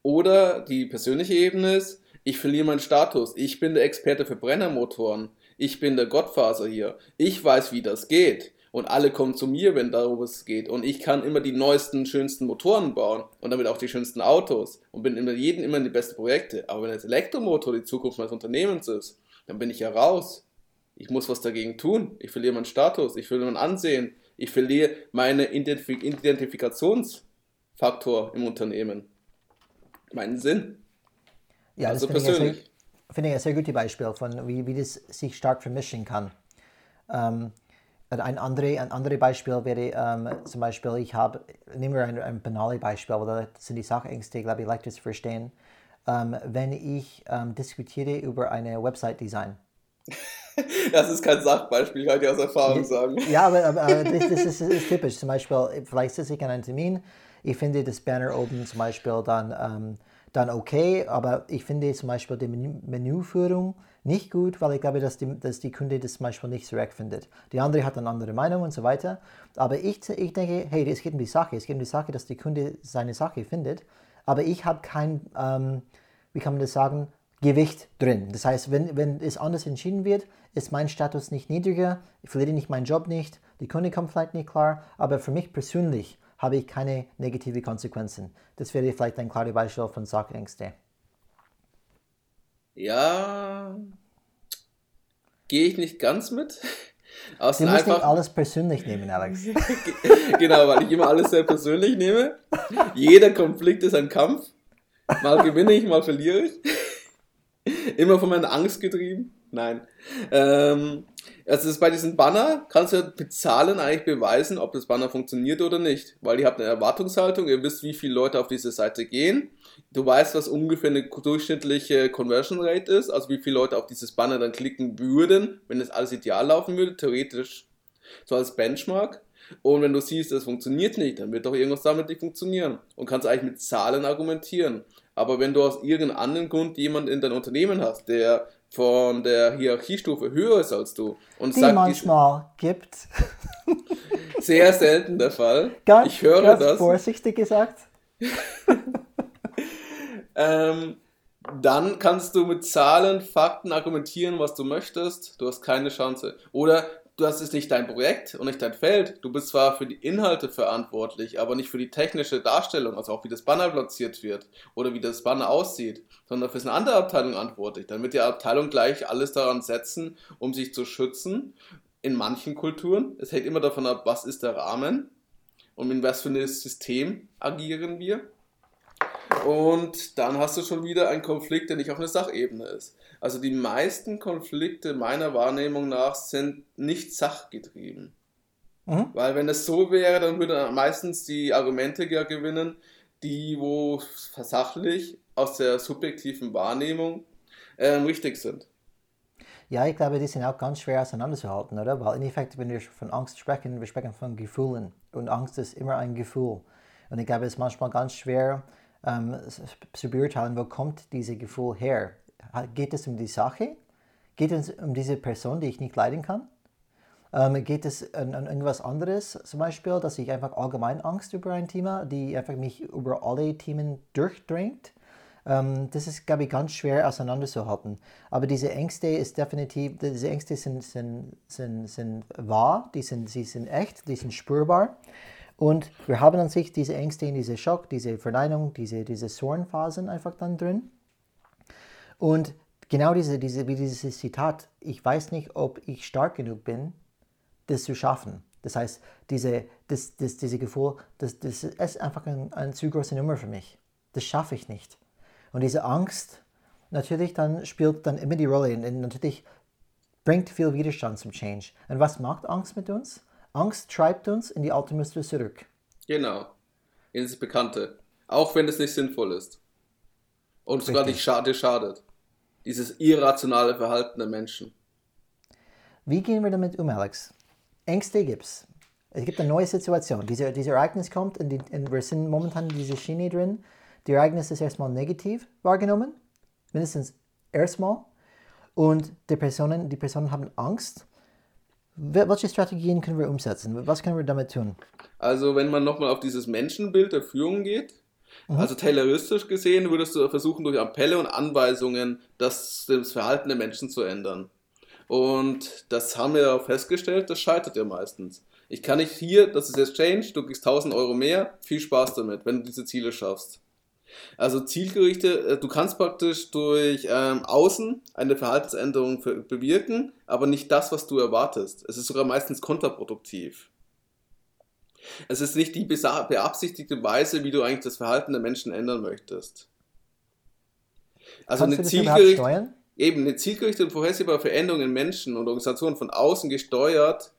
Oder die persönliche Ebene ist, ich verliere meinen Status. Ich bin der Experte für Brennermotoren. Ich bin der Gottfaser hier. Ich weiß, wie das geht. Und alle kommen zu mir, wenn darum es geht. Und ich kann immer die neuesten, schönsten Motoren bauen. Und damit auch die schönsten Autos. Und bin immer jeden immer in die besten Projekte. Aber wenn jetzt Elektromotor die Zukunft meines Unternehmens ist, dann bin ich ja raus. Ich muss was dagegen tun. Ich verliere meinen Status, ich verliere mein Ansehen, ich verliere meinen Identif Identifikationsfaktor im Unternehmen. Meinen Sinn. Ja, also das finde ich, ein sehr gutes Beispiel von, wie, wie das sich stark vermischen kann. Ähm, ein, andere, ein anderes Beispiel wäre ähm, zum Beispiel, ich habe, nehmen wir ein, ein banales Beispiel, aber das sind die Sachängste, glaube ich, leichter zu verstehen. Ähm, wenn ich ähm, diskutiere über eine Website-Design, Das ist kein Sachbeispiel, kann ich aus Erfahrung sagen. Ja, aber, aber, das, das ist, ist, typisch. Zum Beispiel, vielleicht sitze ich an einem Termin, ich finde das Banner oben zum Beispiel dann, ähm, dann okay, aber ich finde zum Beispiel die Menü Menüführung nicht gut, weil ich glaube, dass die, dass die Kunde das zum Beispiel nicht direkt findet. Die andere hat eine andere Meinung und so weiter. Aber ich, ich denke, hey, es geht um die Sache. Es geht um die Sache, dass die Kunde seine Sache findet. Aber ich habe kein, ähm, wie kann man das sagen, Gewicht drin. Das heißt, wenn, wenn es anders entschieden wird, ist mein Status nicht niedriger, ich verliere nicht meinen Job nicht, die Kunde kommt vielleicht nicht klar, aber für mich persönlich habe ich keine negativen Konsequenzen. Das wäre vielleicht ein klares Beispiel von Sachängste. Ja, gehe ich nicht ganz mit. Aus du musst einfach... nicht alles persönlich nehmen, Alex. genau, weil ich immer alles sehr persönlich nehme. Jeder Konflikt ist ein Kampf. Mal gewinne ich, mal verliere ich. Immer von meiner Angst getrieben. Nein. Ähm, also ist bei diesem Banner kannst du mit Zahlen eigentlich beweisen, ob das Banner funktioniert oder nicht. Weil ihr habt eine Erwartungshaltung, ihr wisst, wie viele Leute auf diese Seite gehen. Du weißt, was ungefähr eine durchschnittliche Conversion Rate ist, also wie viele Leute auf dieses Banner dann klicken würden, wenn das alles ideal laufen würde, theoretisch so als Benchmark. Und wenn du siehst, das funktioniert nicht, dann wird doch irgendwas damit nicht funktionieren. Und kannst eigentlich mit Zahlen argumentieren. Aber wenn du aus irgendeinem anderen Grund jemanden in dein Unternehmen hast, der von der Hierarchiestufe höher ist als du und die sagt, manchmal die, gibt. Sehr selten der Fall. Ganz, ich höre ganz das. Vorsichtig gesagt. ähm, dann kannst du mit Zahlen, Fakten argumentieren, was du möchtest. Du hast keine Chance. Oder hast es nicht dein Projekt und nicht dein Feld. Du bist zwar für die Inhalte verantwortlich, aber nicht für die technische Darstellung, also auch wie das Banner platziert wird oder wie das Banner aussieht, sondern für eine andere Abteilung verantwortlich. Dann wird die Abteilung gleich alles daran setzen, um sich zu schützen. In manchen Kulturen, es hängt immer davon ab, was ist der Rahmen und in was für ein System agieren wir. Und dann hast du schon wieder einen Konflikt, der nicht auf einer Sachebene ist. Also die meisten Konflikte meiner Wahrnehmung nach sind nicht sachgetrieben. Mhm. Weil wenn es so wäre, dann würden meistens die Argumente ja gewinnen, die wo sachlich aus der subjektiven Wahrnehmung äh, richtig sind. Ja, ich glaube, die sind auch ganz schwer auseinanderzuhalten, oder? Weil im Endeffekt, wenn wir von Angst sprechen, wir sprechen von Gefühlen. Und Angst ist immer ein Gefühl. Und ich glaube, es ist manchmal ganz schwer ähm, zu beurteilen, wo kommt dieses Gefühl her. Geht es um die Sache? Geht es um diese Person, die ich nicht leiden kann? Ähm, geht es an, an, irgendwas anderes, zum Beispiel, dass ich einfach allgemein Angst über ein Thema, die einfach mich über alle Themen durchdrängt? Ähm, das ist, glaube ich, ganz schwer auseinanderzuhalten. Aber diese Ängste ist definitiv, diese Ängste sind, sind, sind, sind wahr, die sind, sie sind echt, die sind spürbar. Und wir haben an sich diese Ängste diese Schock, diese Verneinung, diese, diese Zornphasen einfach dann drin. Und genau diese, diese, wie dieses Zitat, ich weiß nicht, ob ich stark genug bin, das zu schaffen. Das heißt, diese, das, das, diese Gefühl, das, das ist einfach ein, eine zu große Nummer für mich. Das schaffe ich nicht. Und diese Angst, natürlich dann spielt dann immer die Rolle. Und natürlich bringt viel Widerstand zum Change. Und was macht Angst mit uns? Angst treibt uns in die alte Muster zurück. Genau. In das Bekannte. Auch wenn es nicht sinnvoll ist. Und sogar nicht schade schadet dieses irrationale Verhalten der Menschen. Wie gehen wir damit um, Alex? Ängste gibt es. Es gibt eine neue Situation. Diese, dieses Ereignis kommt und, die, und wir sind momentan in dieser Schiene drin. Die Ereignis ist erstmal negativ wahrgenommen, mindestens erstmal. Und die Personen, die Personen haben Angst. Welche Strategien können wir umsetzen? Was können wir damit tun? Also wenn man nochmal auf dieses Menschenbild der Führung geht, Mhm. Also tayloristisch gesehen würdest du versuchen, durch Appelle und Anweisungen das, das Verhalten der Menschen zu ändern. Und das haben wir ja festgestellt, das scheitert ja meistens. Ich kann nicht hier, das ist jetzt Change, du kriegst 1000 Euro mehr, viel Spaß damit, wenn du diese Ziele schaffst. Also zielgerichtet, äh, du kannst praktisch durch ähm, Außen eine Verhaltensänderung bewirken, aber nicht das, was du erwartest. Es ist sogar meistens kontraproduktiv. Es ist nicht die beabsichtigte Weise, wie du eigentlich das Verhalten der Menschen ändern möchtest. Also Kannst eine zielgerichtete, eben eine zielgerichtete und vorhersehbare Veränderung in Menschen und Organisationen von außen gesteuert,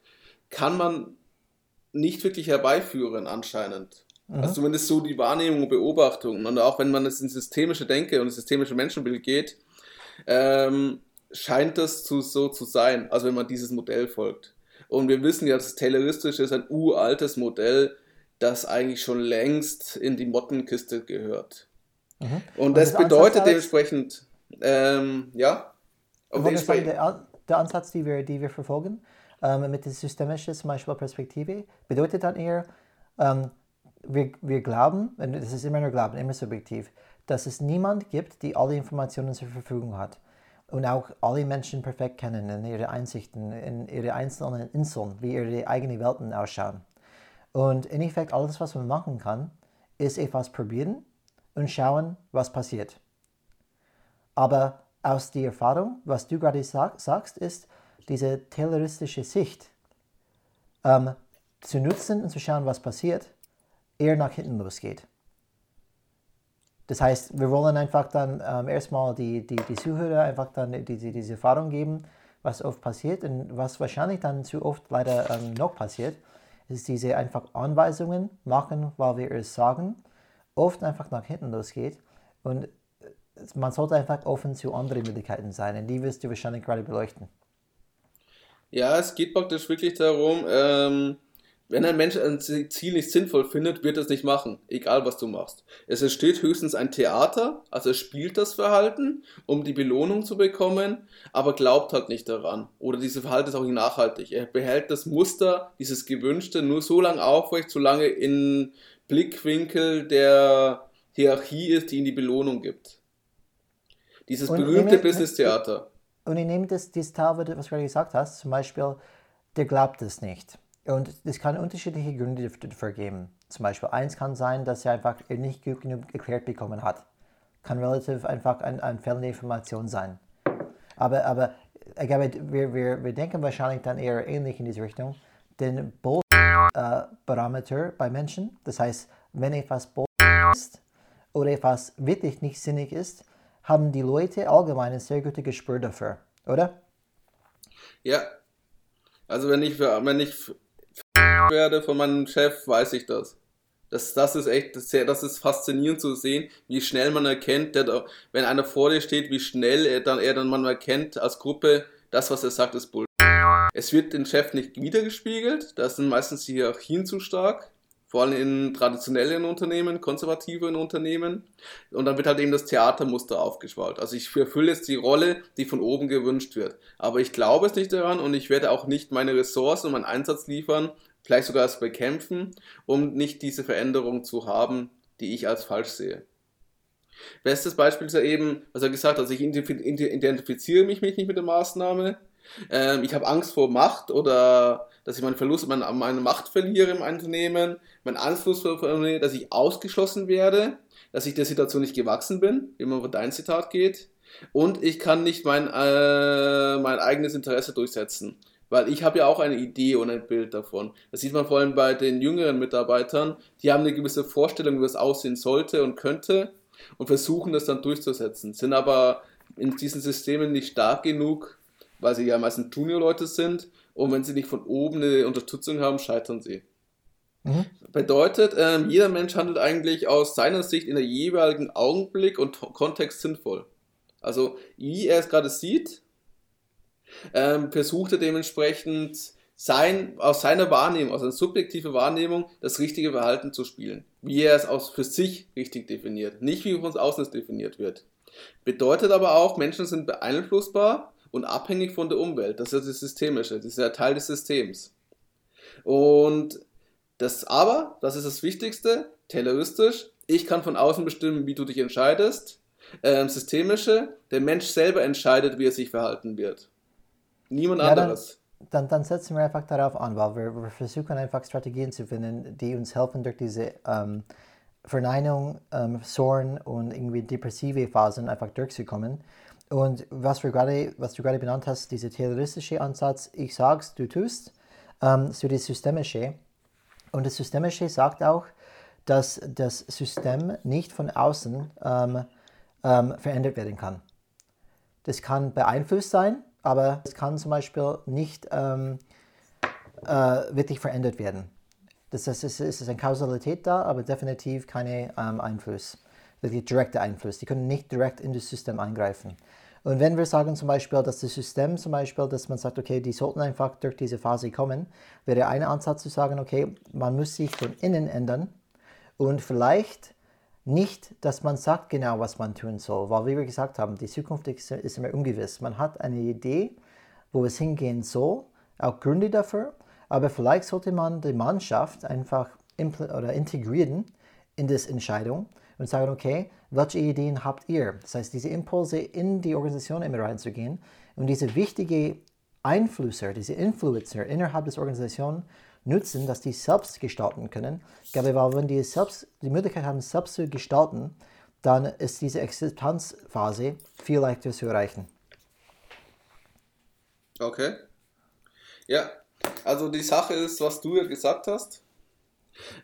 kann man nicht wirklich herbeiführen anscheinend. Mhm. Also zumindest so die Wahrnehmung und Beobachtung. Und auch wenn man es in systemische Denke und systemische Menschenbild geht, ähm, scheint das zu, so zu sein, also wenn man dieses Modell folgt. Und wir wissen ja, das Tayloristische ist ein uraltes Modell, das eigentlich schon längst in die Mottenkiste gehört. Mhm. Und das, das bedeutet dementsprechend, ähm, ja. Sagen, der, der, Ansatz, den wir, die wir verfolgen, ähm, mit der systemischen zum Beispiel Perspektive, bedeutet dann eher, ähm, wir, wir glauben, das ist immer nur Glauben, immer subjektiv, dass es niemand gibt, die alle Informationen zur Verfügung hat und auch alle Menschen perfekt kennen in ihre Einsichten, in ihre einzelnen Inseln, wie ihre eigenen Welten ausschauen. Und im Endeffekt alles, was man machen kann, ist etwas probieren und schauen, was passiert. Aber aus der Erfahrung, was du gerade sag, sagst, ist diese tayloristische Sicht ähm, zu nutzen und zu schauen, was passiert, eher nach hinten losgeht. Das heißt, wir wollen einfach dann ähm, erstmal die, die, die Zuhörer einfach dann diese, diese Erfahrung geben, was oft passiert und was wahrscheinlich dann zu oft leider ähm, noch passiert, ist diese einfach Anweisungen machen, weil wir es sagen, oft einfach nach hinten losgeht und man sollte einfach offen zu anderen Möglichkeiten sein und die wirst du wahrscheinlich gerade beleuchten. Ja, es geht praktisch wirklich darum, ähm, wenn ein Mensch ein Ziel nicht sinnvoll findet, wird er es nicht machen, egal was du machst. Es entsteht höchstens ein Theater, also er spielt das Verhalten, um die Belohnung zu bekommen, aber glaubt halt nicht daran. Oder dieses Verhalten ist auch nicht nachhaltig. Er behält das Muster, dieses Gewünschte, nur so lange aufrecht, solange in Blickwinkel der Hierarchie ist, die ihm die Belohnung gibt. Dieses berühmte Business-Theater. Und ich nehme das, das Teil, was du gerade gesagt hast, zum Beispiel, der glaubt es nicht. Und es kann unterschiedliche Gründe dafür geben. Zum Beispiel eins kann sein, dass er einfach nicht genug erklärt bekommen hat. Kann relativ einfach ein, ein fehlende Information sein. Aber, aber ich glaube, wir, wir, wir denken wahrscheinlich dann eher ähnlich in diese Richtung. Den Bull-Parameter äh, bei Menschen, das heißt, wenn etwas Bull ist oder etwas wirklich nicht sinnig ist, haben die Leute allgemein ein sehr gutes Gespür dafür, oder? Ja. Also wenn ich, wenn ich werde von meinem Chef, weiß ich das. Das, das ist echt sehr, das ist faszinierend zu sehen, wie schnell man erkennt, der, wenn einer vor dir steht, wie schnell er dann, er dann man erkennt als Gruppe, das, was er sagt, ist Bull. Es wird den Chef nicht wiedergespiegelt, da sind meistens die Hierarchien zu stark, vor allem in traditionellen Unternehmen, konservativen Unternehmen. Und dann wird halt eben das Theatermuster aufgeschwallt. Also ich erfülle jetzt die Rolle, die von oben gewünscht wird. Aber ich glaube es nicht daran und ich werde auch nicht meine Ressourcen und meinen Einsatz liefern, vielleicht sogar es bekämpfen, um nicht diese Veränderung zu haben, die ich als falsch sehe. Bestes Beispiel ist ja eben, was er gesagt hat, also ich identifiziere mich nicht mit der Maßnahme, ähm, ich habe Angst vor Macht oder dass ich meinen Verlust, meine, meine Macht verliere im Unternehmen, meinen Einfluss verliere, dass ich ausgeschlossen werde, dass ich der Situation nicht gewachsen bin, wie man über dein Zitat geht, und ich kann nicht mein, äh, mein eigenes Interesse durchsetzen. Weil ich habe ja auch eine Idee und ein Bild davon. Das sieht man vor allem bei den jüngeren Mitarbeitern. Die haben eine gewisse Vorstellung, wie es aussehen sollte und könnte und versuchen das dann durchzusetzen. Sind aber in diesen Systemen nicht stark genug, weil sie ja meistens Junior-Leute sind. Und wenn sie nicht von oben eine Unterstützung haben, scheitern sie. Mhm. Bedeutet, äh, jeder Mensch handelt eigentlich aus seiner Sicht in der jeweiligen Augenblick und Kontext sinnvoll. Also, wie er es gerade sieht, ähm, er dementsprechend sein, aus seiner Wahrnehmung, aus einer subjektiven Wahrnehmung, das richtige Verhalten zu spielen. Wie er es aus für sich richtig definiert, nicht wie von außen es definiert wird. Bedeutet aber auch, Menschen sind beeinflussbar und abhängig von der Umwelt. Das ist das Systemische, das ist ja Teil des Systems. Und das aber, das ist das Wichtigste, tayloristisch, ich kann von außen bestimmen, wie du dich entscheidest. Ähm, systemische, der Mensch selber entscheidet, wie er sich verhalten wird. Niemand ja, anderes. Dann, dann, dann, setzen wir einfach darauf an, weil wir, wir, versuchen einfach Strategien zu finden, die uns helfen, durch diese ähm, Verneinung, ähm, Zorn und irgendwie depressive Phasen einfach durchzukommen. Und was, wir grade, was du gerade benannt hast, dieser terroristische Ansatz, ich sag's, du tust, ähm, so das Systemische. Und das Systemische sagt auch, dass das System nicht von außen ähm, ähm, verändert werden kann. Das kann beeinflusst sein, aber es kann zum Beispiel nicht ähm, äh, wirklich verändert werden. Das heißt, es ist eine Kausalität da, aber definitiv keine ähm, Einfluss, wirklich direkter Einfluss. Die können nicht direkt in das System eingreifen. Und wenn wir sagen zum Beispiel, dass das System zum Beispiel, dass man sagt, okay, die sollten einfach durch diese Phase kommen, wäre ein Ansatz zu sagen, okay, man muss sich von innen ändern und vielleicht nicht, dass man sagt genau, was man tun soll, weil wie wir gesagt haben, die Zukunft ist, immer ungewiss. Man hat eine Idee, wo es hingehen soll, auch Gründe dafür, aber vielleicht sollte man die Mannschaft einfach oder integrieren in das Entscheidung und sagen, okay, welche Ideen habt ihr? Das heißt, diese Impulse in die Organisation immer reinzugehen und diese wichtigen Einflüsse, diese Influencer innerhalb des Organisations nutzen, dass die selbst gestalten können. Ich glaube, wenn die selbst die Möglichkeit haben, selbst zu gestalten, dann ist diese Akzeptanzphase viel leichter zu erreichen. Okay. Ja, also die Sache ist, was du ja gesagt hast.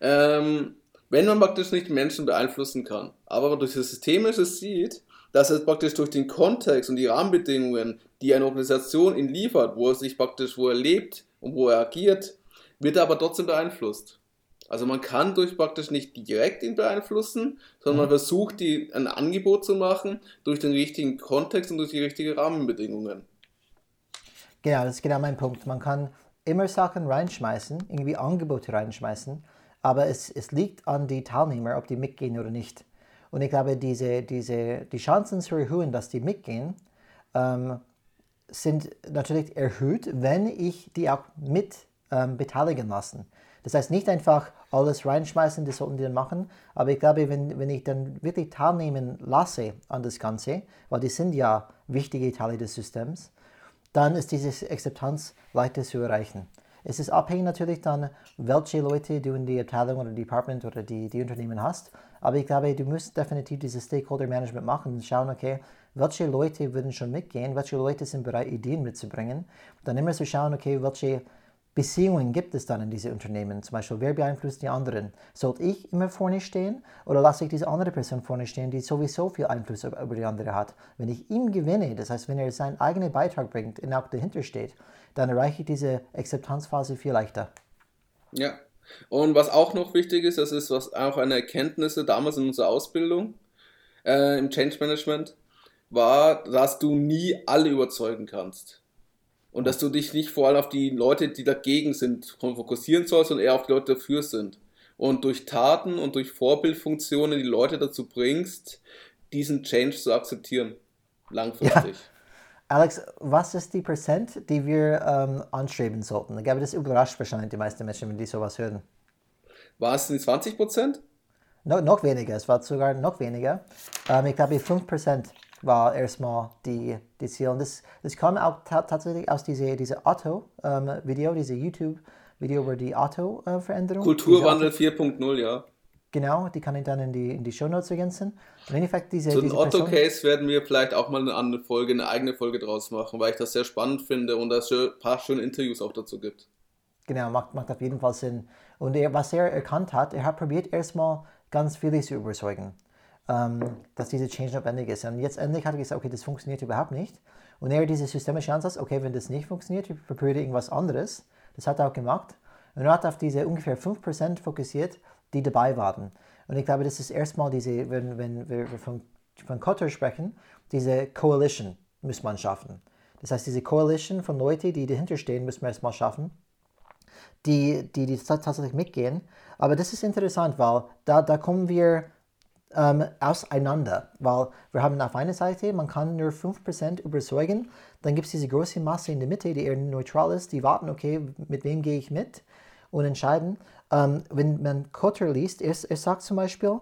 Ähm, wenn man praktisch nicht Menschen beeinflussen kann, aber durch das Systemische sieht, dass es praktisch durch den Kontext und die Rahmenbedingungen, die eine Organisation ihn liefert, wo er sich praktisch, wo er lebt und wo er agiert, wird er aber trotzdem beeinflusst. Also man kann durch praktisch nicht direkt ihn beeinflussen, sondern man mhm. versucht, die, ein Angebot zu machen durch den richtigen Kontext und durch die richtigen Rahmenbedingungen. Genau, das ist genau mein Punkt. Man kann immer Sachen reinschmeißen, irgendwie Angebote reinschmeißen, aber es, es liegt an die Teilnehmer, ob die mitgehen oder nicht. Und ich glaube, diese, diese, die Chancen zu erhöhen, dass die mitgehen, ähm, sind natürlich erhöht, wenn ich die auch mit ähm, beteiligen lassen. Das heißt, nicht einfach alles reinschmeißen, das sollten die dann machen, aber ich glaube, wenn, wenn ich dann wirklich teilnehmen lasse an das Ganze, weil die sind ja wichtige Teile des Systems, dann ist diese Akzeptanz leichter zu erreichen. Es ist abhängig natürlich dann, welche Leute du in die Abteilung oder Department oder die, die Unternehmen hast. Aber ich glaube, du musst definitiv dieses Stakeholder Management machen und schauen, okay, welche Leute würden schon mitgehen, welche Leute sind bereit, Ideen mitzubringen. Dann immer zu schauen, okay, welche Beziehungen gibt es dann in diese Unternehmen? Zum Beispiel, wer beeinflusst die anderen? Sollte ich immer vorne stehen oder lasse ich diese andere Person vorne stehen, die sowieso viel Einfluss über die andere hat? Wenn ich ihm gewinne, das heißt, wenn er seinen eigenen Beitrag bringt und auch dahinter steht, dann erreiche ich diese Akzeptanzphase viel leichter. Ja. Und was auch noch wichtig ist, das ist was auch eine Erkenntnis damals in unserer Ausbildung äh, im Change Management, war, dass du nie alle überzeugen kannst und dass du dich nicht vor allem auf die Leute, die dagegen sind, fokussieren sollst, sondern eher auf die Leute dafür sind. Und durch Taten und durch Vorbildfunktionen die Leute dazu bringst, diesen Change zu akzeptieren. Langfristig. Ja. Alex, was ist die Prozent, die wir ähm, anstreben sollten? Ich glaube, das überrascht wahrscheinlich die meisten Menschen, wenn die sowas hören. War es die 20 Prozent? No, noch weniger, es war sogar noch weniger. Ähm, ich glaube, 5 Prozent war erstmal die, die Ziel. Und das, das kam auch tatsächlich aus diesem diese Auto-Video, ähm, diese YouTube-Video über die Auto-Veränderung. Kulturwandel 4.0, ja. Genau, die kann ich dann in die, in die Show Notes ergänzen. Im Endeffekt diese. So ein Otto-Case werden wir vielleicht auch mal eine andere Folge, eine eigene Folge draus machen, weil ich das sehr spannend finde und es ein paar schöne Interviews auch dazu gibt. Genau, macht, macht auf jeden Fall Sinn. Und er, was er erkannt hat, er hat probiert erstmal ganz viele zu überzeugen ähm, dass diese Change notwendig ist. Und jetzt endlich hat er gesagt, okay, das funktioniert überhaupt nicht. Und er diese systemische Ansatz, okay, wenn das nicht funktioniert, ich probiere irgendwas anderes. Das hat er auch gemacht. Und er hat auf diese ungefähr 5% fokussiert, die dabei waren. Und ich glaube, das ist erstmal diese, wenn, wenn wir von, von Kotter sprechen, diese Coalition muss man schaffen. Das heißt, diese Coalition von Leuten, die dahinter stehen, müssen wir erstmal schaffen, die, die, die tatsächlich mitgehen. Aber das ist interessant, weil da, da kommen wir ähm, auseinander, weil wir haben auf einer Seite, man kann nur 5% überzeugen, dann gibt es diese große Masse in der Mitte, die eher neutral ist, die warten, okay, mit wem gehe ich mit und entscheiden. Ähm, wenn man Kotter liest, er, er sagt zum Beispiel,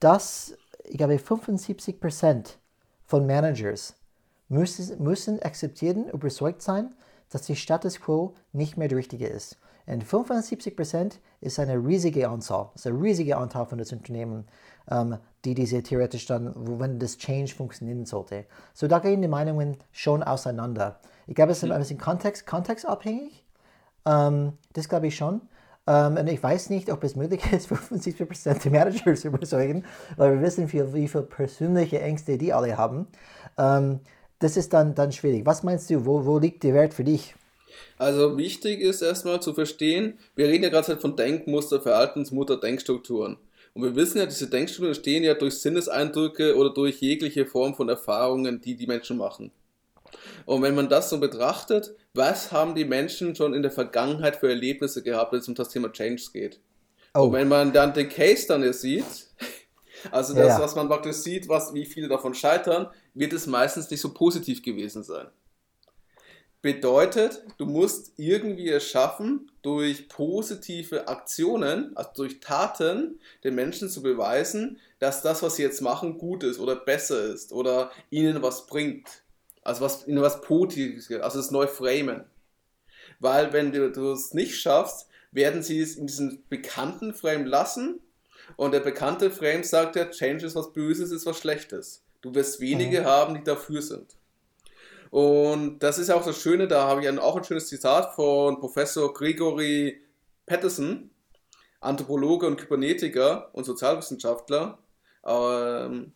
dass, ich glaube, 75% von Managers müssen, müssen akzeptieren, überzeugt sein, dass die Status quo nicht mehr der richtige ist. Und 75% ist eine riesige Anzahl, ist ein riesiger Anteil von das Unternehmen die diese theoretisch dann, wenn das Change funktionieren sollte. So da gehen die Meinungen schon auseinander. Ich glaube, es ist ein bisschen Kontext, kontextabhängig. Ähm, das glaube ich schon. Ähm, und ich weiß nicht, ob es möglich ist, 75% der Manager zu überzeugen, weil wir wissen, wie, wie viele persönliche Ängste die alle haben. Ähm, das ist dann, dann schwierig. Was meinst du, wo, wo liegt der Wert für dich? Also wichtig ist erstmal zu verstehen, wir reden ja gerade von Denkmuster, Verhaltensmutter, Denkstrukturen. Und wir wissen ja, diese Denkstrukturen entstehen ja durch Sinneseindrücke oder durch jegliche Form von Erfahrungen, die die Menschen machen. Und wenn man das so betrachtet, was haben die Menschen schon in der Vergangenheit für Erlebnisse gehabt, wenn es um das Thema Change geht? Oh. Und wenn man dann den Case dann sieht, also das, ja. was man praktisch sieht, was, wie viele davon scheitern, wird es meistens nicht so positiv gewesen sein. Bedeutet, du musst irgendwie es schaffen, durch positive Aktionen, also durch Taten, den Menschen zu beweisen, dass das, was sie jetzt machen, gut ist oder besser ist oder ihnen was bringt. Also was, ihnen was Positives also das neu framen. Weil wenn du, du es nicht schaffst, werden sie es in diesem bekannten Frame lassen und der bekannte Frame sagt ja, Change ist was Böses, ist was Schlechtes. Du wirst wenige mhm. haben, die dafür sind. Und das ist ja auch das Schöne, da habe ich auch ein schönes Zitat von Professor Gregory Patterson, Anthropologe und Kybernetiker und Sozialwissenschaftler. Ähm,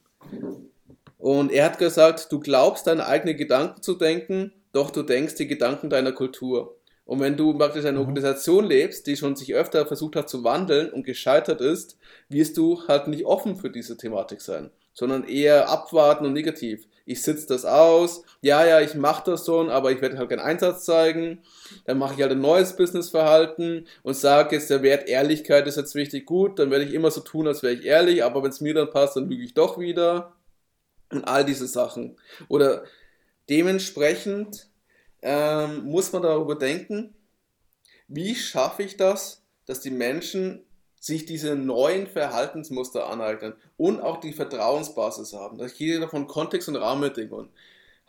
und er hat gesagt, du glaubst deine eigenen Gedanken zu denken, doch du denkst die Gedanken deiner Kultur. Und wenn du praktisch eine mhm. Organisation lebst, die schon sich öfter versucht hat zu wandeln und gescheitert ist, wirst du halt nicht offen für diese Thematik sein, sondern eher abwarten und negativ ich sitze das aus, ja, ja, ich mache das schon, aber ich werde halt keinen Einsatz zeigen. Dann mache ich halt ein neues Businessverhalten und sage jetzt, der Wert Ehrlichkeit ist jetzt wichtig gut, dann werde ich immer so tun, als wäre ich ehrlich, aber wenn es mir dann passt, dann lüge ich doch wieder. Und all diese Sachen. Oder dementsprechend ähm, muss man darüber denken, wie schaffe ich das, dass die Menschen sich diese neuen Verhaltensmuster aneignen und auch die Vertrauensbasis haben. dass jeder davon Kontext und Rahmenbedingungen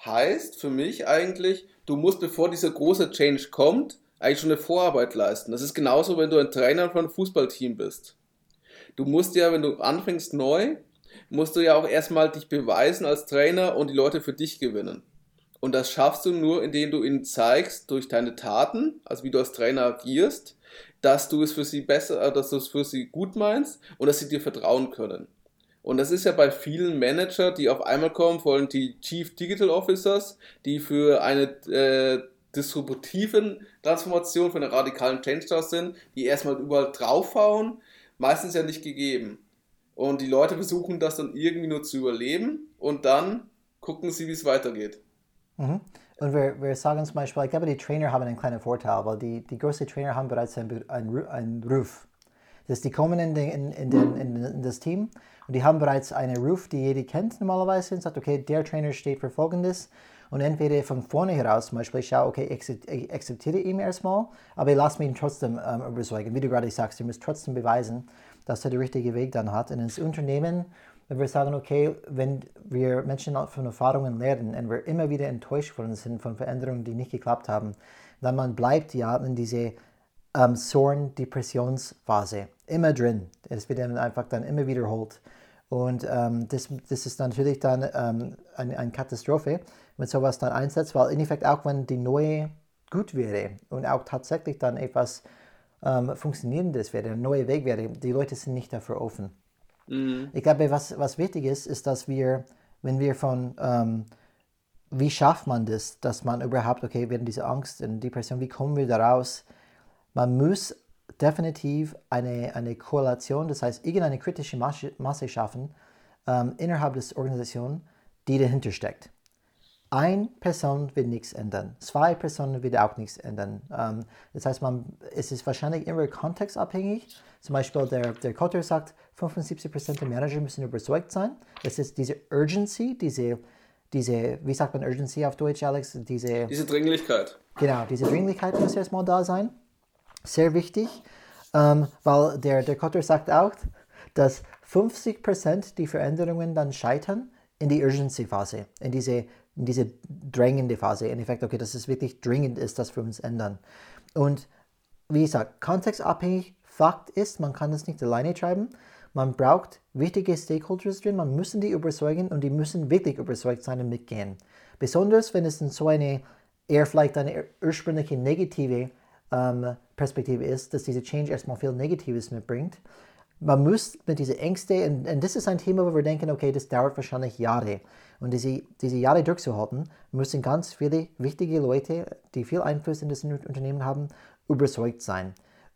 heißt für mich eigentlich, du musst, bevor dieser große Change kommt, eigentlich schon eine Vorarbeit leisten. Das ist genauso, wenn du ein Trainer von einem Fußballteam bist. Du musst ja, wenn du anfängst neu, musst du ja auch erstmal dich beweisen als Trainer und die Leute für dich gewinnen. Und das schaffst du nur, indem du ihnen zeigst durch deine Taten, also wie du als Trainer agierst, dass du es für sie besser, äh, dass du es für sie gut meinst und dass sie dir vertrauen können. Und das ist ja bei vielen Manager, die auf einmal kommen, vor allem die Chief Digital Officers, die für eine äh, distributiven Transformation, für eine radikalen Change da sind, die erstmal überall draufhauen, meistens ja nicht gegeben. Und die Leute versuchen das dann irgendwie nur zu überleben und dann gucken sie, wie es weitergeht. Mhm. Und wir, wir sagen zum Beispiel, ich glaube, die Trainer haben einen kleinen Vorteil, weil die, die größten Trainer haben bereits einen, einen, Ruf. Das die kommen in, den, in, in, den, in, das Team und die haben bereits einen Ruf, die jeder kennt normalerweise und sagt, okay, der Trainer steht für Folgendes. Und entweder von vorne heraus zum Beispiel, ich schaue, okay, ich akzeptiere ihn erstmal, aber ich lasse mich trotzdem ähm, überzeugen. Wie du gerade sagst, du musst trotzdem beweisen, dass er den richtigen Weg dann hat. Und ins Unternehmen wenn wir sagen, okay, wenn wir Menschen von Erfahrungen lernen und wir immer wieder enttäuscht worden sind von Veränderungen, die nicht geklappt haben, dann man bleibt ja in diese ähm, Zorn-Depressionsphase immer drin. Es wird dann einfach dann immer wiederholt. Und ähm, das, das ist natürlich dann ähm, eine, eine Katastrophe, wenn sowas dann einsetzt, weil im Endeffekt auch wenn die neue gut wäre und auch tatsächlich dann etwas ähm, Funktionierendes wäre, ein neuer Weg wäre, die Leute sind nicht dafür offen. Mhm. Ich glaube, was, was wichtig ist, ist, dass wir, wenn wir von, ähm, wie schafft man das, dass man überhaupt, okay, während dieser Angst und Depression, wie kommen wir da raus? Man muss definitiv eine, eine Korrelation, das heißt, irgendeine kritische Masse, Masse schaffen ähm, innerhalb des Organisations, die dahinter steckt. Eine Person wird nichts ändern, zwei Personen wird auch nichts ändern. Ähm, das heißt, man, es ist wahrscheinlich immer kontextabhängig. Zum Beispiel der, der Kotter sagt, 75% der Manager müssen überzeugt sein. Es ist diese Urgency, diese, diese, wie sagt man Urgency auf Deutsch, Alex? Diese, diese Dringlichkeit. Genau, diese Dringlichkeit muss erstmal da sein. Sehr wichtig, ähm, weil der, der Kotter sagt auch, dass 50% die Veränderungen dann scheitern in die Urgency-Phase, in diese in diese drängende Phase. In Effekt, okay, dass es wirklich dringend ist, dass wir uns ändern. Und wie gesagt, kontextabhängig, Fakt ist, man kann das nicht alleine schreiben. Man braucht wichtige Stakeholders drin, man müssen die überzeugen und die müssen wirklich überzeugt sein und mitgehen. Besonders wenn es in so eine eher vielleicht eine ursprüngliche negative ähm, Perspektive ist, dass diese Change erstmal viel Negatives mitbringt. Man muss mit diesen Ängsten, und, das ist ein Thema, wo wir denken, okay, das dauert wahrscheinlich Jahre. Und diese, diese Jahre durchzuhalten, müssen ganz viele wichtige Leute, die viel Einfluss in das Unternehmen haben, überzeugt sein.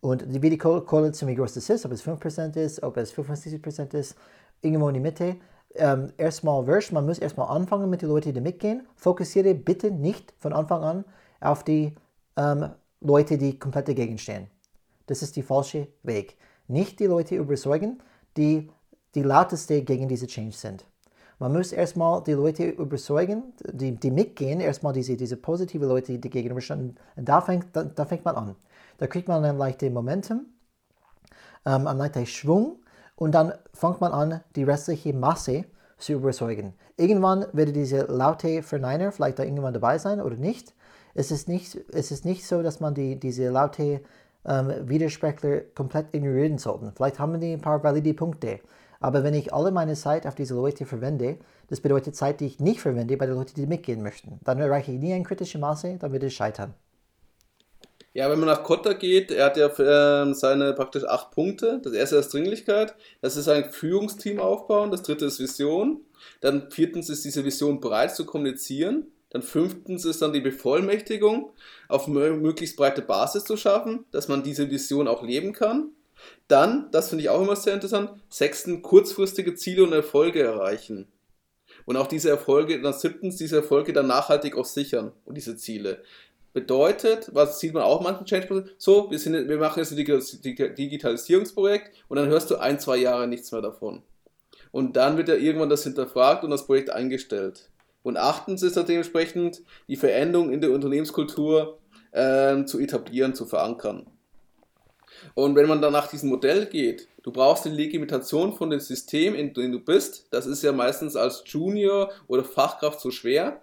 Und wie die Koalition, wie groß das ist, ob es 5% ist, ob es 75% ist, irgendwo in die Mitte, ähm, erstmal wirst, man muss erstmal anfangen mit den Leuten, die mitgehen. Fokussiere bitte nicht von Anfang an auf die ähm, Leute, die komplett dagegen stehen. Das ist der falsche Weg. Nicht die Leute überzeugen, die die lauteste gegen diese Change sind. Man muss erstmal die Leute überzeugen, die, die mitgehen, erstmal diese, diese positive Leute, die gegenüberstehen. Da fängt, da, da, fängt man an. Da kriegt man ein leichtes Momentum, ähm, einen leichten Schwung und dann fängt man an, die restliche Masse zu überzeugen. Irgendwann wird diese laute Verneiner vielleicht da irgendwann dabei sein oder nicht. Es ist nicht, es ist nicht so, dass man die, diese laute ähm, Widersprechler komplett ignorieren sollte. Vielleicht haben die ein paar valide Punkte. Aber wenn ich alle meine Zeit auf diese Leute verwende, das bedeutet Zeit, die ich nicht verwende bei den Leuten, die mitgehen möchten. Dann erreiche ich nie eine kritische Masse, dann wird es scheitern. Ja, wenn man nach Kotter geht, er hat ja äh, seine praktisch acht Punkte. Das erste ist Dringlichkeit, das ist ein Führungsteam aufbauen, das dritte ist Vision, dann viertens ist diese Vision bereit zu kommunizieren, dann fünftens ist dann die Bevollmächtigung, auf möglichst breite Basis zu schaffen, dass man diese Vision auch leben kann. Dann, das finde ich auch immer sehr interessant, sechsten kurzfristige Ziele und Erfolge erreichen. Und auch diese Erfolge, dann siebtens diese Erfolge dann nachhaltig auch sichern und diese Ziele. Bedeutet, was sieht man auch manchen Change so, wir, sind, wir machen jetzt ein Digitalisierungsprojekt und dann hörst du ein, zwei Jahre nichts mehr davon. Und dann wird ja irgendwann das hinterfragt und das Projekt eingestellt. Und achtens ist dann dementsprechend die Veränderung in der Unternehmenskultur äh, zu etablieren, zu verankern. Und wenn man dann nach diesem Modell geht, du brauchst die Legitimation von dem System, in dem du bist. Das ist ja meistens als Junior oder Fachkraft so schwer.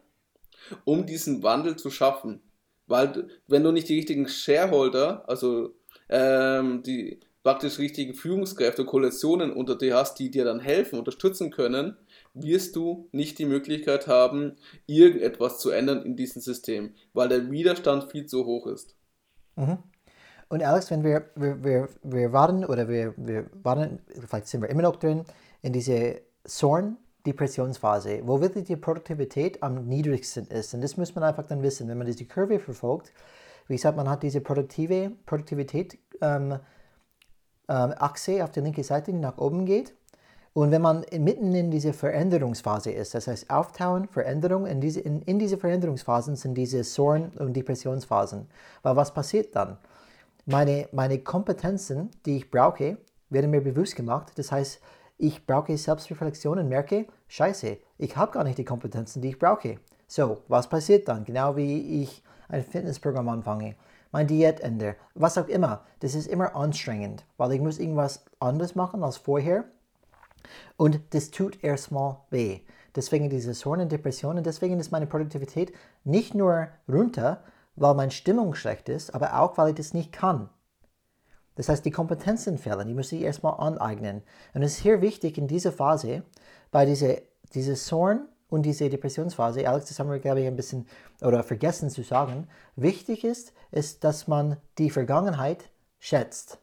um diesen Wandel zu schaffen. Weil wenn du nicht die richtigen Shareholder, also ähm, die praktisch richtigen Führungskräfte, Koalitionen unter dir hast, die dir dann helfen, unterstützen können, wirst du nicht die Möglichkeit haben, irgendetwas zu ändern in diesem System, weil der Widerstand viel zu hoch ist. Mhm. Und Alex, wenn wir, wir, wir, wir waren oder wir, wir waren, vielleicht sind wir immer noch drin, in diese Zorn-Depressionsphase, wo wirklich die Produktivität am niedrigsten ist. Und das muss man einfach dann wissen, wenn man diese Kurve verfolgt. Wie gesagt, man hat diese produktive Produktivität ähm, ähm, Achse auf der linken Seite, die nach oben geht. Und wenn man mitten in dieser Veränderungsphase ist, das heißt Auftauen, Veränderung, in diese, in, in diese Veränderungsphasen sind diese Sorgen- und Depressionsphasen. Weil was passiert dann? Meine, meine Kompetenzen, die ich brauche, werden mir bewusst gemacht. Das heißt, ich brauche Selbstreflexion und merke, scheiße, ich habe gar nicht die Kompetenzen, die ich brauche. So, was passiert dann? Genau wie ich ein Fitnessprogramm anfange, mein Diät ändere, was auch immer. Das ist immer anstrengend, weil ich muss irgendwas anderes machen als vorher. Und das tut erstmal weh. Deswegen diese Sorgen und Depressionen, deswegen ist meine Produktivität nicht nur runter, weil meine Stimmung schlecht ist, aber auch, weil ich das nicht kann. Das heißt, die Kompetenzen fehlen, die muss ich erstmal aneignen. Und es ist hier wichtig in dieser Phase, bei dieser, dieser Sorn und dieser Depressionsphase, Alex, das haben wir, glaube ich, ein bisschen oder vergessen zu sagen, wichtig ist, ist, dass man die Vergangenheit schätzt.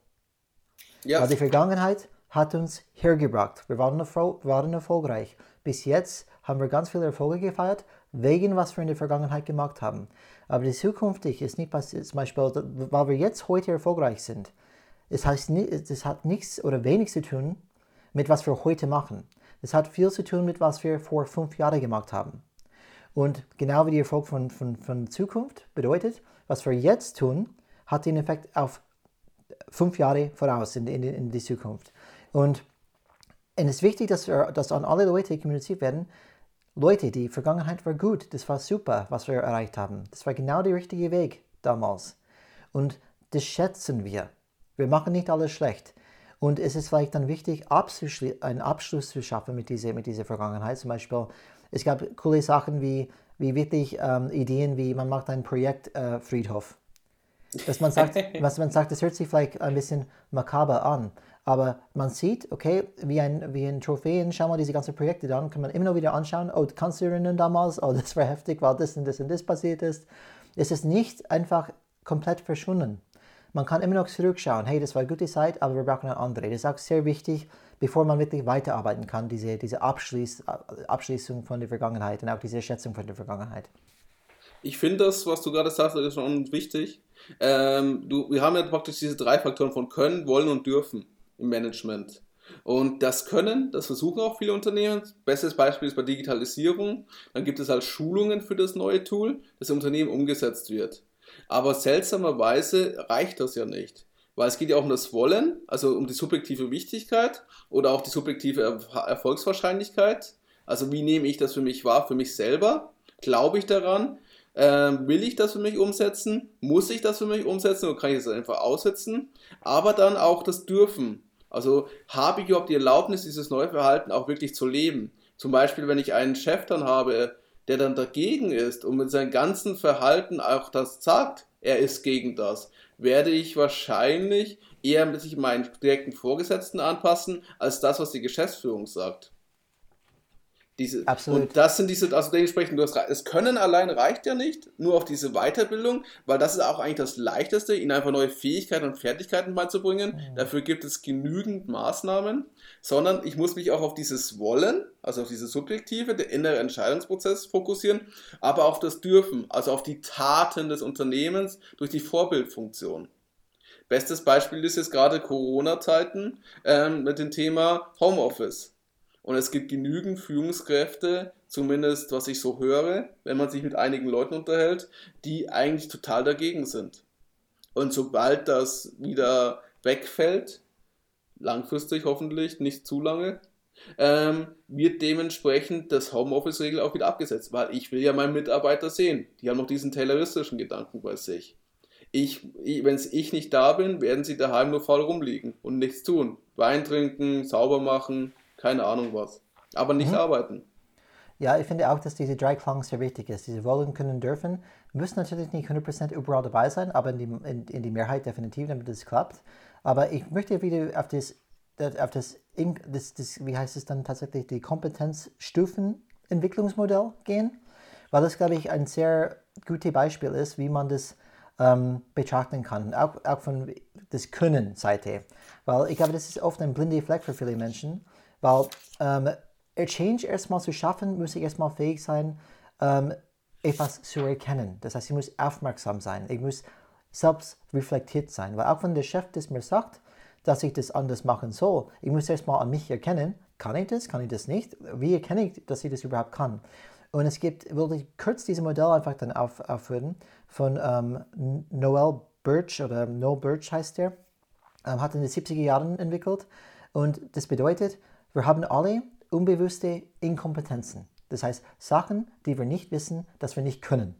Ja. Weil die Vergangenheit hat uns hergebracht. Wir waren, waren erfolgreich. Bis jetzt haben wir ganz viele Erfolge gefeiert, wegen was wir in der Vergangenheit gemacht haben. Aber die Zukunft ist nicht passiert, zum Beispiel, weil wir jetzt heute erfolgreich sind. Es heißt, das hat nichts oder wenig zu tun mit was wir heute machen. Das hat viel zu tun mit was wir vor fünf Jahren gemacht haben. Und genau wie der Erfolg von, von, von Zukunft bedeutet, was wir jetzt tun, hat den Effekt auf fünf Jahre voraus in, in, in die Zukunft. Und, und es ist wichtig, dass, wir, dass an alle Leute kommuniziert werden, Leute, die Vergangenheit war gut, das war super, was wir erreicht haben. Das war genau der richtige Weg damals. Und das schätzen wir. Wir machen nicht alles schlecht. Und es ist vielleicht dann wichtig, einen Abschluss zu schaffen mit dieser, mit dieser Vergangenheit. Zum Beispiel, es gab coole Sachen wie, wie wirklich ähm, Ideen wie, man macht ein Projekt äh, Friedhof. Dass man sagt, was man sagt, das hört sich vielleicht ein bisschen makaber an. Aber man sieht, okay, wie ein, wie ein Trophäen, schau mal diese ganzen Projekte dann, kann man immer noch wieder anschauen, oh, kannst du erinnern damals, oh, das war heftig, weil das und das und das passiert ist. Es ist nicht einfach komplett verschwunden. Man kann immer noch zurückschauen, hey, das war eine gute Zeit, aber wir brauchen eine andere. Das ist auch sehr wichtig, bevor man wirklich weiterarbeiten kann, diese, diese Abschließ, Abschließung von der Vergangenheit und auch diese Schätzung von der Vergangenheit. Ich finde das, was du gerade sagst, ist schon wichtig. Ähm, du, wir haben ja praktisch diese drei Faktoren von können, wollen und dürfen im Management. Und das Können, das versuchen auch viele Unternehmen. Bestes Beispiel ist bei Digitalisierung. Dann gibt es halt Schulungen für das neue Tool, das im Unternehmen umgesetzt wird. Aber seltsamerweise reicht das ja nicht. Weil es geht ja auch um das Wollen, also um die subjektive Wichtigkeit oder auch die subjektive Erfolgswahrscheinlichkeit. Also wie nehme ich das für mich wahr, für mich selber? Glaube ich daran? Ähm, will ich das für mich umsetzen? Muss ich das für mich umsetzen oder kann ich das einfach aussetzen? Aber dann auch das Dürfen. Also habe ich überhaupt die Erlaubnis, dieses neue Verhalten auch wirklich zu leben? Zum Beispiel, wenn ich einen Chef dann habe, der dann dagegen ist und mit seinem ganzen Verhalten auch das sagt, er ist gegen das, werde ich wahrscheinlich eher mit sich meinen direkten Vorgesetzten anpassen, als das, was die Geschäftsführung sagt. Diese, Absolut. Und das sind diese, also dementsprechend, das, das Können allein reicht ja nicht, nur auf diese Weiterbildung, weil das ist auch eigentlich das Leichteste, ihnen einfach neue Fähigkeiten und Fertigkeiten beizubringen. Mhm. Dafür gibt es genügend Maßnahmen, sondern ich muss mich auch auf dieses Wollen, also auf dieses Subjektive, der innere Entscheidungsprozess fokussieren, aber auch das Dürfen, also auf die Taten des Unternehmens durch die Vorbildfunktion. Bestes Beispiel ist jetzt gerade Corona-Zeiten ähm, mit dem Thema Homeoffice. Und es gibt genügend Führungskräfte, zumindest was ich so höre, wenn man sich mit einigen Leuten unterhält, die eigentlich total dagegen sind. Und sobald das wieder wegfällt, langfristig hoffentlich, nicht zu lange, ähm, wird dementsprechend das Homeoffice-Regel auch wieder abgesetzt, weil ich will ja meinen Mitarbeiter sehen. Die haben noch diesen tayloristischen Gedanken bei sich. Ich, wenn ich nicht da bin, werden sie daheim nur faul rumliegen und nichts tun. Wein trinken, sauber machen, keine Ahnung was. Aber nicht mhm. arbeiten. Ja, ich finde auch, dass diese Dreiklang sehr wichtig ist. Diese wollen, können, dürfen müssen natürlich nicht 100% überall dabei sein, aber in die, in, in die Mehrheit definitiv, damit es klappt. Aber ich möchte wieder auf das, auf das, das, das wie heißt es dann tatsächlich, die Kompetenzstufenentwicklungsmodell gehen, weil das, glaube ich, ein sehr gutes Beispiel ist, wie man das ähm, betrachten kann, auch, auch von der Können-Seite. Weil ich glaube, das ist oft ein blinder Fleck für viele Menschen, weil ähm, Change erstmal zu schaffen, muss ich erstmal fähig sein, ähm, etwas zu erkennen. Das heißt, ich muss aufmerksam sein, ich muss selbst reflektiert sein, weil auch wenn der Chef das mir sagt, dass ich das anders machen soll, ich muss erstmal an mich erkennen, kann ich das, kann ich das nicht, wie erkenne ich, dass ich das überhaupt kann. Und es gibt, würde ich kurz dieses Modell einfach dann auf, aufführen, von ähm, Noel Birch oder Noel Birch heißt der, ähm, hat in den 70er Jahren entwickelt. Und das bedeutet, wir haben alle unbewusste Inkompetenzen. Das heißt, Sachen, die wir nicht wissen, dass wir nicht können.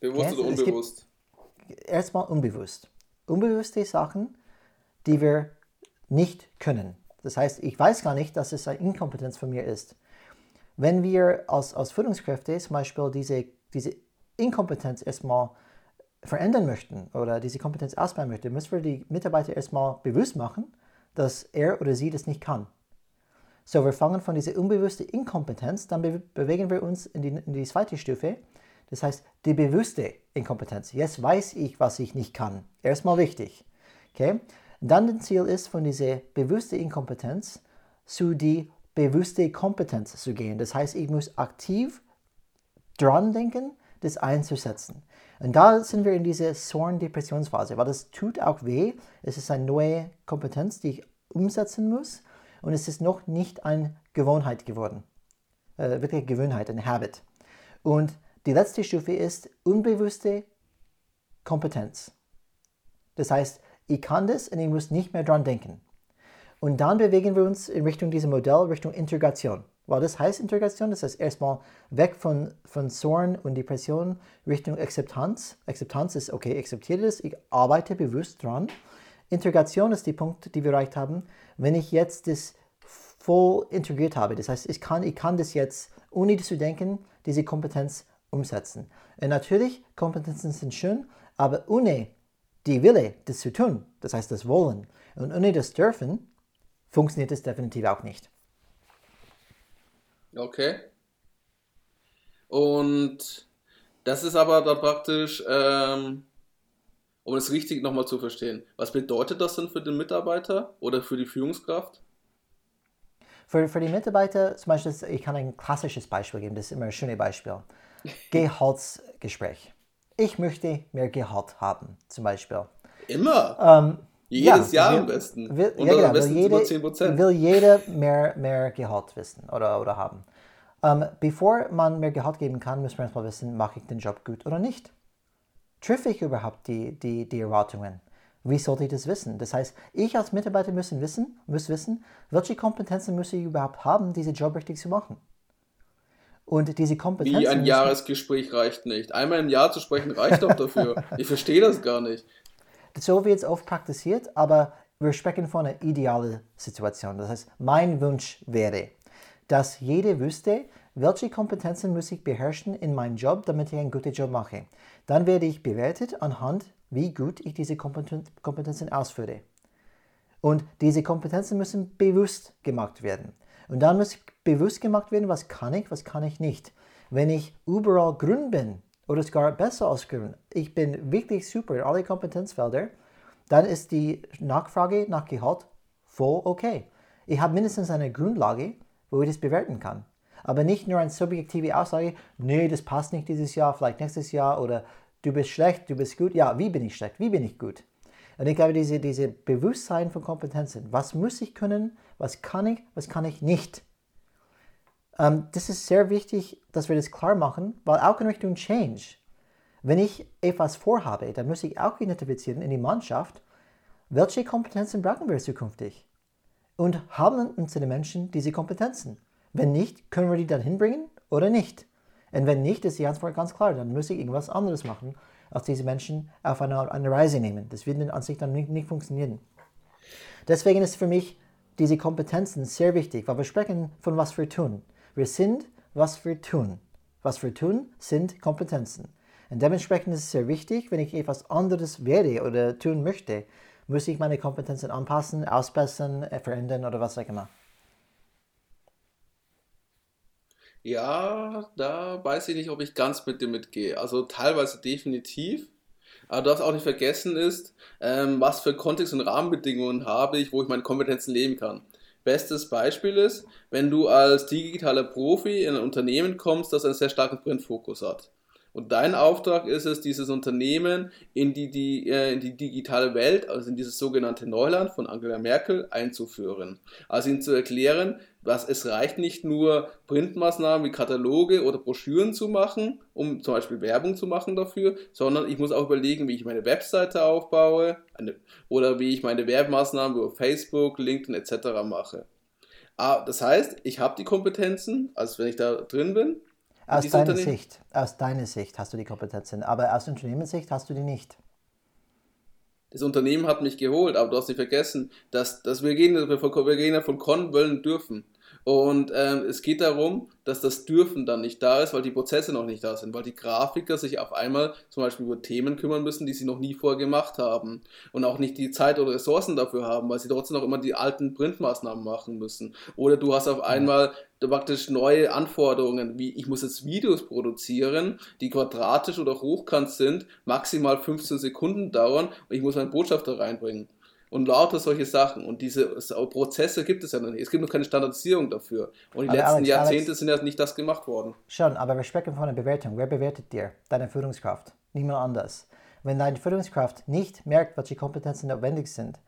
Bewusst oder unbewusst? Erstmal unbewusst. Unbewusste Sachen, die wir nicht können. Das heißt, ich weiß gar nicht, dass es eine Inkompetenz von mir ist. Wenn wir als, als Führungskräfte zum Beispiel diese, diese Inkompetenz erstmal verändern möchten oder diese Kompetenz ausbauen möchten, müssen wir die Mitarbeiter erstmal bewusst machen, dass er oder sie das nicht kann. So, wir fangen von dieser unbewussten Inkompetenz, dann be bewegen wir uns in die, in die zweite Stufe. Das heißt, die bewusste Inkompetenz. Jetzt weiß ich, was ich nicht kann. Erstmal wichtig. Okay? Dann das Ziel ist, von dieser bewussten Inkompetenz zu die bewusste Kompetenz zu gehen. Das heißt, ich muss aktiv dran denken, das einzusetzen. Und da sind wir in dieser Zorn-Depressionsphase, weil das tut auch weh. Es ist eine neue Kompetenz, die ich umsetzen muss und es ist noch nicht eine Gewohnheit geworden. Äh, wirklich Gewohnheit, ein Habit. Und die letzte Stufe ist unbewusste Kompetenz. Das heißt, ich kann das und ich muss nicht mehr dran denken. Und dann bewegen wir uns in Richtung diesem Modell, Richtung Integration. Weil das heißt Integration, das heißt erstmal weg von, von Zorn und Depression Richtung Akzeptanz. Akzeptanz ist, okay, akzeptiere das, ich arbeite bewusst dran. Integration ist der Punkt, den wir erreicht haben. Wenn ich jetzt das voll integriert habe, das heißt, ich kann, ich kann das jetzt, ohne zu denken, diese Kompetenz umsetzen. Und natürlich, Kompetenzen sind schön, aber ohne die Wille, das zu tun, das heißt das Wollen, und ohne das Dürfen, funktioniert es definitiv auch nicht. Okay. Und das ist aber dann praktisch, ähm, um es richtig nochmal zu verstehen, was bedeutet das denn für den Mitarbeiter oder für die Führungskraft? Für, für die Mitarbeiter, zum Beispiel, ich kann ein klassisches Beispiel geben, das ist immer ein schönes Beispiel. Gehaltsgespräch. Ich möchte mehr Gehalt haben, zum Beispiel. Immer? Ähm, jedes ja, Jahr will, am besten. Will, ja, genau, am besten will, jede, 10%. will jeder mehr, mehr Gehalt wissen oder, oder haben. Ähm, bevor man mehr Gehalt geben kann, muss man erstmal wissen, mache ich den Job gut oder nicht. Treffe ich überhaupt die, die, die Erwartungen? Wie sollte ich das wissen? Das heißt, ich als Mitarbeiter muss wissen, muss wissen, welche Kompetenzen muss ich überhaupt haben, diesen Job richtig zu machen. Und diese Kompetenzen. Wie ein Jahresgespräch reicht nicht. Einmal im Jahr zu sprechen reicht doch dafür. ich verstehe das gar nicht. So wird es oft praktiziert, aber wir sprechen von einer idealen Situation. Das heißt, mein Wunsch wäre, dass jeder wüsste, welche Kompetenzen muss ich beherrschen in meinem Job, damit ich einen guten Job mache. Dann werde ich bewertet anhand, wie gut ich diese Kompetenzen ausführe. Und diese Kompetenzen müssen bewusst gemacht werden. Und dann muss bewusst gemacht werden, was kann ich, was kann ich nicht. Wenn ich überall grün bin, oder sogar besser grün, ich bin wirklich super in alle Kompetenzfelder, dann ist die Nachfrage nach Gehalt voll okay. Ich habe mindestens eine Grundlage, wo ich das bewerten kann. Aber nicht nur eine subjektive Aussage, nee, das passt nicht dieses Jahr, vielleicht nächstes Jahr oder du bist schlecht, du bist gut. Ja, wie bin ich schlecht, wie bin ich gut? Und ich glaube, diese, diese Bewusstsein von Kompetenzen, was muss ich können, was kann ich, was kann ich nicht, ähm, das ist sehr wichtig, dass wir das klar machen, weil auch in Richtung Change, wenn ich etwas vorhabe, dann muss ich auch identifizieren in die Mannschaft, welche Kompetenzen brauchen wir zukünftig? Und haben unsere Menschen diese Kompetenzen? Wenn nicht, können wir die dann hinbringen oder nicht? Und wenn nicht, ist die Antwort ganz klar, dann muss ich irgendwas anderes machen, als diese Menschen auf eine, eine Reise nehmen. Das wird an sich dann nicht, nicht funktionieren. Deswegen ist für mich diese Kompetenzen sehr wichtig, weil wir sprechen von was wir tun. Wir sind, was wir tun. Was wir tun, sind Kompetenzen. Und dementsprechend ist es sehr wichtig, wenn ich etwas anderes werde oder tun möchte, muss ich meine Kompetenzen anpassen, ausbessern, äh, verändern oder was auch immer. Ja, da weiß ich nicht, ob ich ganz mit dir mitgehe. Also teilweise definitiv. Aber du darfst auch nicht vergessen ist, ähm, was für Kontext und Rahmenbedingungen habe ich, wo ich meine Kompetenzen leben kann. Bestes Beispiel ist, wenn du als digitaler Profi in ein Unternehmen kommst, das einen sehr starken Printfokus hat. Und dein Auftrag ist es, dieses Unternehmen in die, die, äh, in die digitale Welt, also in dieses sogenannte Neuland von Angela Merkel einzuführen. Also ihnen zu erklären, was es reicht nicht nur Printmaßnahmen wie Kataloge oder Broschüren zu machen, um zum Beispiel Werbung zu machen dafür, sondern ich muss auch überlegen, wie ich meine Webseite aufbaue eine, oder wie ich meine Werbemaßnahmen über Facebook, LinkedIn etc. mache. Ah, das heißt, ich habe die Kompetenzen, also wenn ich da drin bin, aus deiner Sicht, aus deiner Sicht hast du die Kompetenzen, aber aus Unternehmenssicht hast du die nicht. Das Unternehmen hat mich geholt, aber du hast nicht vergessen, dass, dass wir, gehen, wir gehen ja von Con wollen dürfen. Und ähm, es geht darum, dass das Dürfen dann nicht da ist, weil die Prozesse noch nicht da sind, weil die Grafiker sich auf einmal zum Beispiel über Themen kümmern müssen, die sie noch nie vorher gemacht haben und auch nicht die Zeit oder Ressourcen dafür haben, weil sie trotzdem noch immer die alten Printmaßnahmen machen müssen. Oder du hast auf einmal praktisch neue Anforderungen, wie ich muss jetzt Videos produzieren, die quadratisch oder hochkant sind, maximal 15 Sekunden dauern und ich muss meinen Botschafter reinbringen und lauter solche Sachen. Und diese Prozesse gibt es ja noch nicht. Es gibt noch keine Standardisierung dafür. Und die aber letzten Alex, Jahrzehnte Alex, sind ja nicht das gemacht worden. Schon, aber wir sprechen von einer Bewertung. Wer bewertet dir? Deine Führungskraft. Niemand anders. Wenn deine Führungskraft nicht merkt, welche Kompetenzen notwendig sind,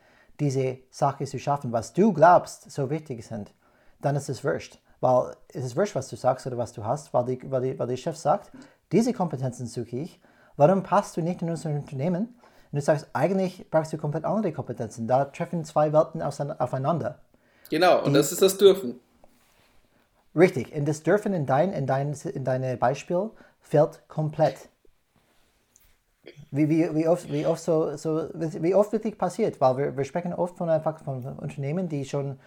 diese Sache zu schaffen, was du glaubst, so wichtig sind, dann ist es wurscht. Weil es ist wurscht, was du sagst oder was du hast, weil, die, weil, die, weil der Chef sagt, diese Kompetenzen suche ich. Warum passt du nicht in unser Unternehmen? Und du sagst, eigentlich brauchst du komplett andere Kompetenzen. Da treffen zwei Welten aufeinander. Genau, und Die, das ist das Dürfen. Richtig, und das Dürfen in dein, in dein, in deine Beispiel fällt komplett. Wie, wie, wie, oft, wie, oft so, so, wie oft wirklich passiert, weil wir, wir sprechen oft von, einfach von Unternehmen, die schon,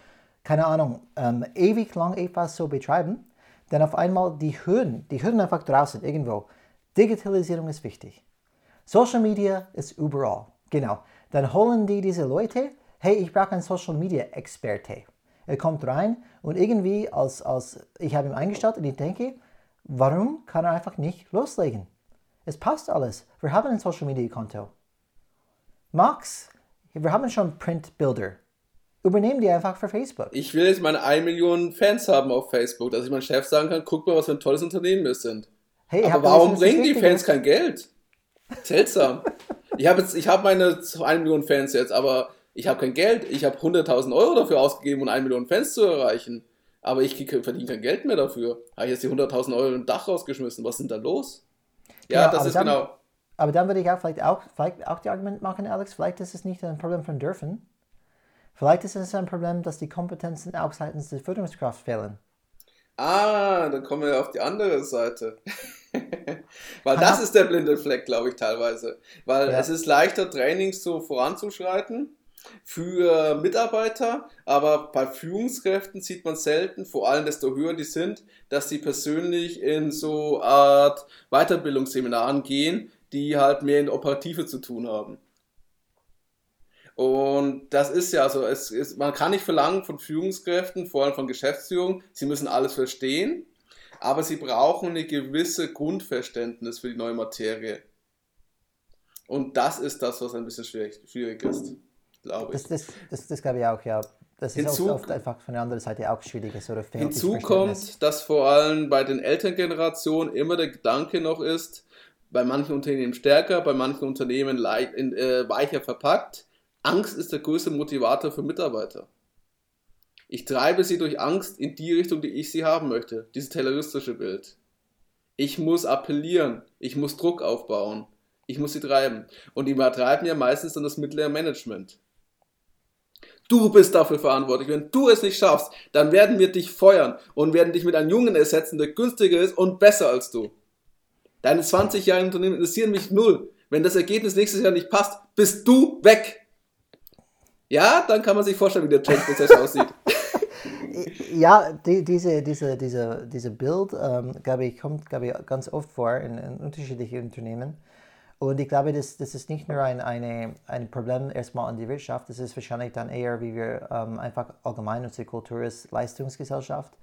keine Ahnung, ähm, ewig lang etwas so betreiben, dann auf einmal die hören, die hören einfach draußen irgendwo. Digitalisierung ist wichtig. Social Media ist überall. Genau. Dann holen die diese Leute, hey, ich brauche einen Social Media Experte. Er kommt rein und irgendwie, als, als ich habe ihn eingestellt und ich denke, warum kann er einfach nicht loslegen? Es passt alles. Wir haben ein Social Media Konto. Max, wir haben schon Printbilder. Übernehmen die einfach für Facebook. Ich will jetzt meine 1 Million Fans haben auf Facebook, dass ich meinem Chef sagen kann, guck mal, was für ein tolles Unternehmen wir sind. Hey, Aber warum bringen die Fans kein Geld? Seltsam. ich habe jetzt, meine 1 Million Fans jetzt, aber ich habe kein Geld. Ich habe 100.000 Euro dafür ausgegeben, um 1 Million Fans zu erreichen. Aber ich verdiene kein Geld mehr dafür. Habe ich jetzt die 100.000 Euro im Dach rausgeschmissen. Was sind da los? Ja, ja das ist dann, genau. Aber dann würde ich auch vielleicht auch, vielleicht auch die Argument machen, Alex, vielleicht ist es nicht ein Problem von dürfen. Vielleicht ist es ein Problem, dass die Kompetenzen auch seitens der Führungskraft fehlen. Ah, dann kommen wir auf die andere Seite. Weil das ist der blinde Fleck, glaube ich, teilweise. Weil ja. es ist leichter, Trainings so voranzuschreiten für Mitarbeiter, aber bei Führungskräften sieht man selten, vor allem desto höher die sind, dass sie persönlich in so Art Weiterbildungsseminaren gehen, die halt mehr in Operative zu tun haben. Und das ist ja so, es ist, man kann nicht verlangen von Führungskräften, vor allem von Geschäftsführung, sie müssen alles verstehen, aber sie brauchen eine gewisse Grundverständnis für die neue Materie. Und das ist das, was ein bisschen schwierig, schwierig ist, glaube ich. Das, das, das, das glaube ich auch, ja. Das ist hinzu, oft einfach von der anderen Seite auch schwierig. So hinzu kommt, dass vor allem bei den Elterngenerationen immer der Gedanke noch ist, bei manchen Unternehmen stärker, bei manchen Unternehmen leicht, äh, weicher verpackt. Angst ist der größte Motivator für Mitarbeiter. Ich treibe sie durch Angst in die Richtung, die ich sie haben möchte. Dieses terroristische Bild. Ich muss appellieren. Ich muss Druck aufbauen. Ich muss sie treiben. Und die treiben ja meistens dann das mittlere Management. Du bist dafür verantwortlich. Wenn du es nicht schaffst, dann werden wir dich feuern und werden dich mit einem Jungen ersetzen, der günstiger ist und besser als du. Deine 20 Jahre im Unternehmen interessieren mich null. Wenn das Ergebnis nächstes Jahr nicht passt, bist du weg. Ja, dann kann man sich vorstellen, wie der Change-Prozess aussieht. ja, die, diese, diese, diese, diese Bild, ähm, glaube ich, kommt glaube ich, ganz oft vor in, in unterschiedlichen Unternehmen. Und ich glaube, das, das ist nicht nur ein, eine, ein Problem erstmal an die Wirtschaft, das ist wahrscheinlich dann eher, wie wir ähm, einfach allgemein unsere Kultur ist, Leistungsgesellschaft.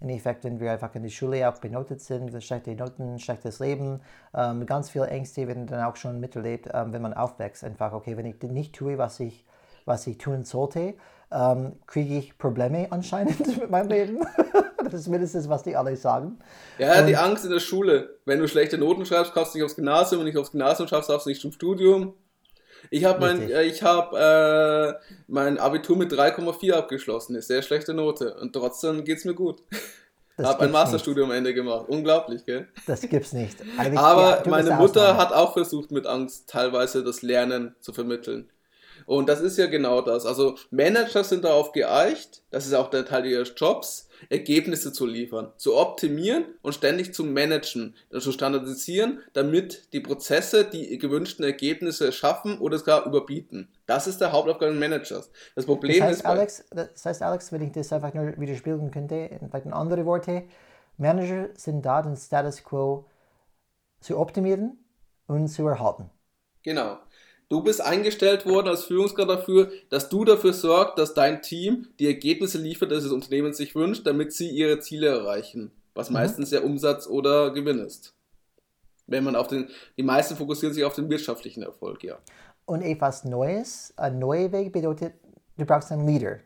Im Effekt, wenn wir einfach in die Schule auch benotet sind, schlechte Noten, schlechtes Leben, ähm, ganz viele Ängste werden dann auch schon miterlebt, ähm, wenn man aufwächst. Einfach, okay, wenn ich nicht tue, was ich, was ich tun sollte, ähm, kriege ich Probleme anscheinend mit meinem Leben. das ist mindestens, was die alle sagen. Ja, und die Angst in der Schule. Wenn du schlechte Noten schreibst, kommst du nicht aufs Gymnasium. Wenn du nicht aufs Gymnasium schaffst, darfst du nicht zum Studium. Ich habe mein, äh, hab, äh, mein Abitur mit 3,4 abgeschlossen. Ist sehr schlechte Note. Und trotzdem geht es mir gut. Ich habe ein Masterstudium am Ende gemacht. Unglaublich, gell? Das gibt's nicht. Eigentlich, Aber ja, meine Mutter hat auch versucht, mit Angst teilweise das Lernen zu vermitteln. Und das ist ja genau das. Also Manager sind darauf geeicht, das ist auch der Teil ihres Jobs, Ergebnisse zu liefern, zu optimieren und ständig zu managen, zu standardisieren, damit die Prozesse die gewünschten Ergebnisse schaffen oder sogar überbieten. Das ist der Hauptaufgabe des Managers. Das Problem das heißt, ist. Alex, das heißt, Alex, wenn ich das einfach nur widerspiegeln könnte, vielleicht in andere Worte, Manager sind da, den Status quo zu optimieren und zu erhalten. Genau. Du bist eingestellt worden als Führungskraft dafür, dass du dafür sorgst, dass dein Team die Ergebnisse liefert, die das Unternehmen sich wünscht, damit sie ihre Ziele erreichen. Was mhm. meistens ja Umsatz oder Gewinn ist. Wenn man auf den, die meisten fokussieren sich auf den wirtschaftlichen Erfolg, ja. Und etwas Neues, ein neuer Weg bedeutet, du brauchst einen Leader.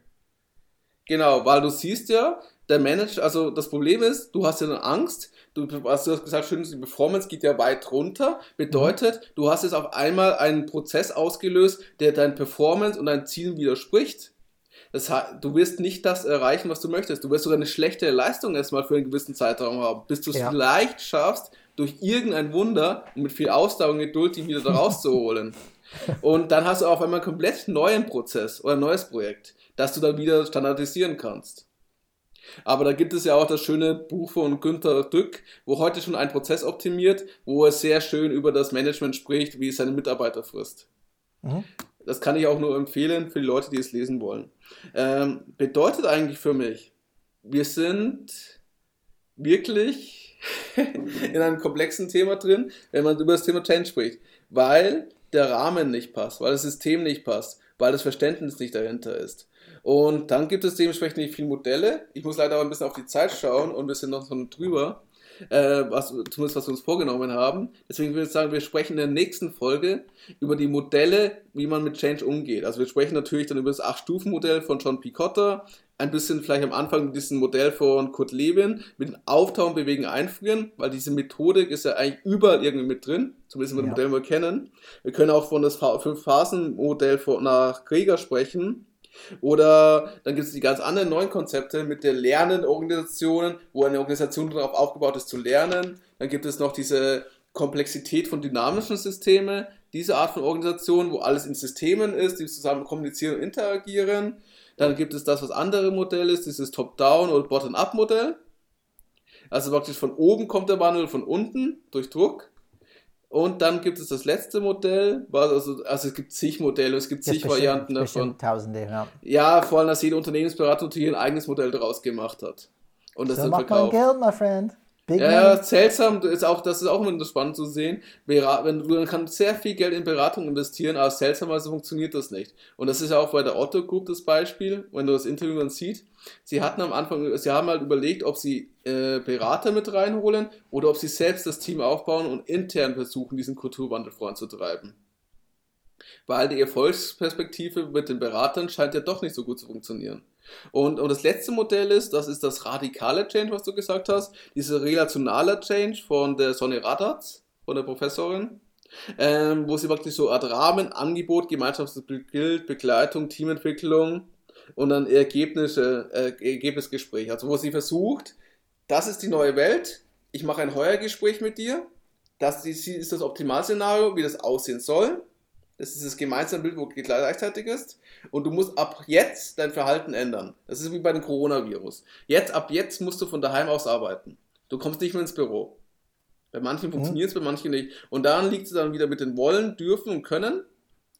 Genau, weil du siehst ja, der Manager, also das Problem ist, du hast ja eine Angst, du, hast, du hast gesagt, schön, die Performance geht ja weit runter, bedeutet, mhm. du hast jetzt auf einmal einen Prozess ausgelöst, der dein Performance und deinen Zielen widerspricht. Das heißt, du wirst nicht das erreichen, was du möchtest. Du wirst sogar eine schlechte Leistung erstmal für einen gewissen Zeitraum haben, bis du es ja. vielleicht schaffst, durch irgendein Wunder und mit viel Ausdauer und Geduld die wieder da rauszuholen. und dann hast du auf einmal einen komplett neuen Prozess oder ein neues Projekt, das du dann wieder standardisieren kannst. Aber da gibt es ja auch das schöne Buch von Günther Dück, wo heute schon ein Prozess optimiert, wo er sehr schön über das Management spricht, wie es seine Mitarbeiter frisst. Mhm. Das kann ich auch nur empfehlen für die Leute, die es lesen wollen. Ähm, bedeutet eigentlich für mich, wir sind wirklich in einem komplexen Thema drin, wenn man über das Thema Change spricht, weil der Rahmen nicht passt, weil das System nicht passt, weil das Verständnis nicht dahinter ist. Und dann gibt es dementsprechend nicht viele Modelle. Ich muss leider auch ein bisschen auf die Zeit schauen und wir sind noch so drüber, äh, was, zumindest was wir uns vorgenommen haben. Deswegen würde ich sagen, wir sprechen in der nächsten Folge über die Modelle, wie man mit Change umgeht. Also wir sprechen natürlich dann über das 8-Stufen-Modell von John Picotta, ein bisschen vielleicht am Anfang mit diesem Modell von Kurt Lewin, mit dem Auftauen, Bewegen, Einfrieren, weil diese Methodik ist ja eigentlich überall irgendwie mit drin, zumindest mit dem ja. Modell, wir kennen. Wir können auch von das Fünf-Phasen-Modell nach Krieger sprechen, oder dann gibt es die ganz anderen neuen Konzepte mit der Lernenorganisationen, wo eine Organisation darauf aufgebaut ist zu lernen. Dann gibt es noch diese Komplexität von dynamischen Systemen, diese Art von Organisation, wo alles in Systemen ist, die zusammen kommunizieren und interagieren. Dann gibt es das, was andere Modell ist, dieses Top-Down- oder Bottom-Up-Modell. Also praktisch von oben kommt der Wandel, von unten durch Druck. Und dann gibt es das letzte Modell, also, also es gibt zig Modelle, es gibt zig Varianten davon. Tausende, ja. Ja, vor allem, dass jede Unternehmensberatung hier ein eigenes Modell daraus gemacht hat. Und das so macht man Geld, my friend. Big ja, seltsam, ist auch, das ist auch immer spannend zu sehen. Wenn du, man kann sehr viel Geld in Beratung investieren, aber seltsamerweise funktioniert das nicht. Und das ist ja auch bei der Otto Group das Beispiel, wenn du das Interview dann siehst. Sie hatten am Anfang, sie haben halt überlegt, ob sie äh, Berater mit reinholen oder ob sie selbst das Team aufbauen und intern versuchen, diesen Kulturwandel voranzutreiben. Weil die Erfolgsperspektive mit den Beratern scheint ja doch nicht so gut zu funktionieren. Und, und das letzte Modell ist, das ist das radikale Change, was du gesagt hast, dieser relationale Change von der Sonne Radatz, von der Professorin, ähm, wo sie wirklich so Art Rahmen, Angebot, Gemeinschaftsbild, Begleitung, Teamentwicklung und dann Ergebnisse, äh, Ergebnisgespräch, also wo sie versucht, das ist die neue Welt, ich mache ein Heuergespräch mit dir, das ist das Optimalszenario, wie das aussehen soll, das ist das gemeinsame Bild, wo gleichzeitig ist. Und du musst ab jetzt dein Verhalten ändern. Das ist wie bei dem Coronavirus. Jetzt, ab jetzt musst du von daheim aus arbeiten. Du kommst nicht mehr ins Büro. Bei manchen mhm. funktioniert es, bei manchen nicht. Und daran liegt es dann wieder mit den Wollen, Dürfen und Können.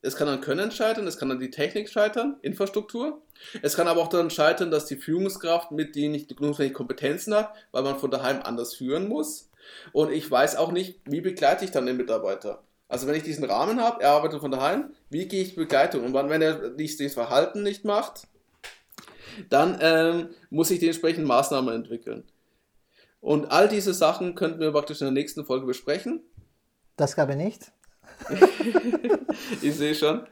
Es kann an Können scheitern, es kann an die Technik scheitern, Infrastruktur. Es kann aber auch daran scheitern, dass die Führungskraft mit denen nicht genug Kompetenzen hat, weil man von daheim anders führen muss. Und ich weiß auch nicht, wie begleite ich dann den Mitarbeiter. Also wenn ich diesen Rahmen habe, er arbeitet von daheim, wie gehe ich Begleitung? Und wenn er dieses Verhalten nicht macht, dann ähm, muss ich dementsprechend Maßnahmen entwickeln. Und all diese Sachen könnten wir praktisch in der nächsten Folge besprechen. Das glaube ich nicht. ich sehe schon.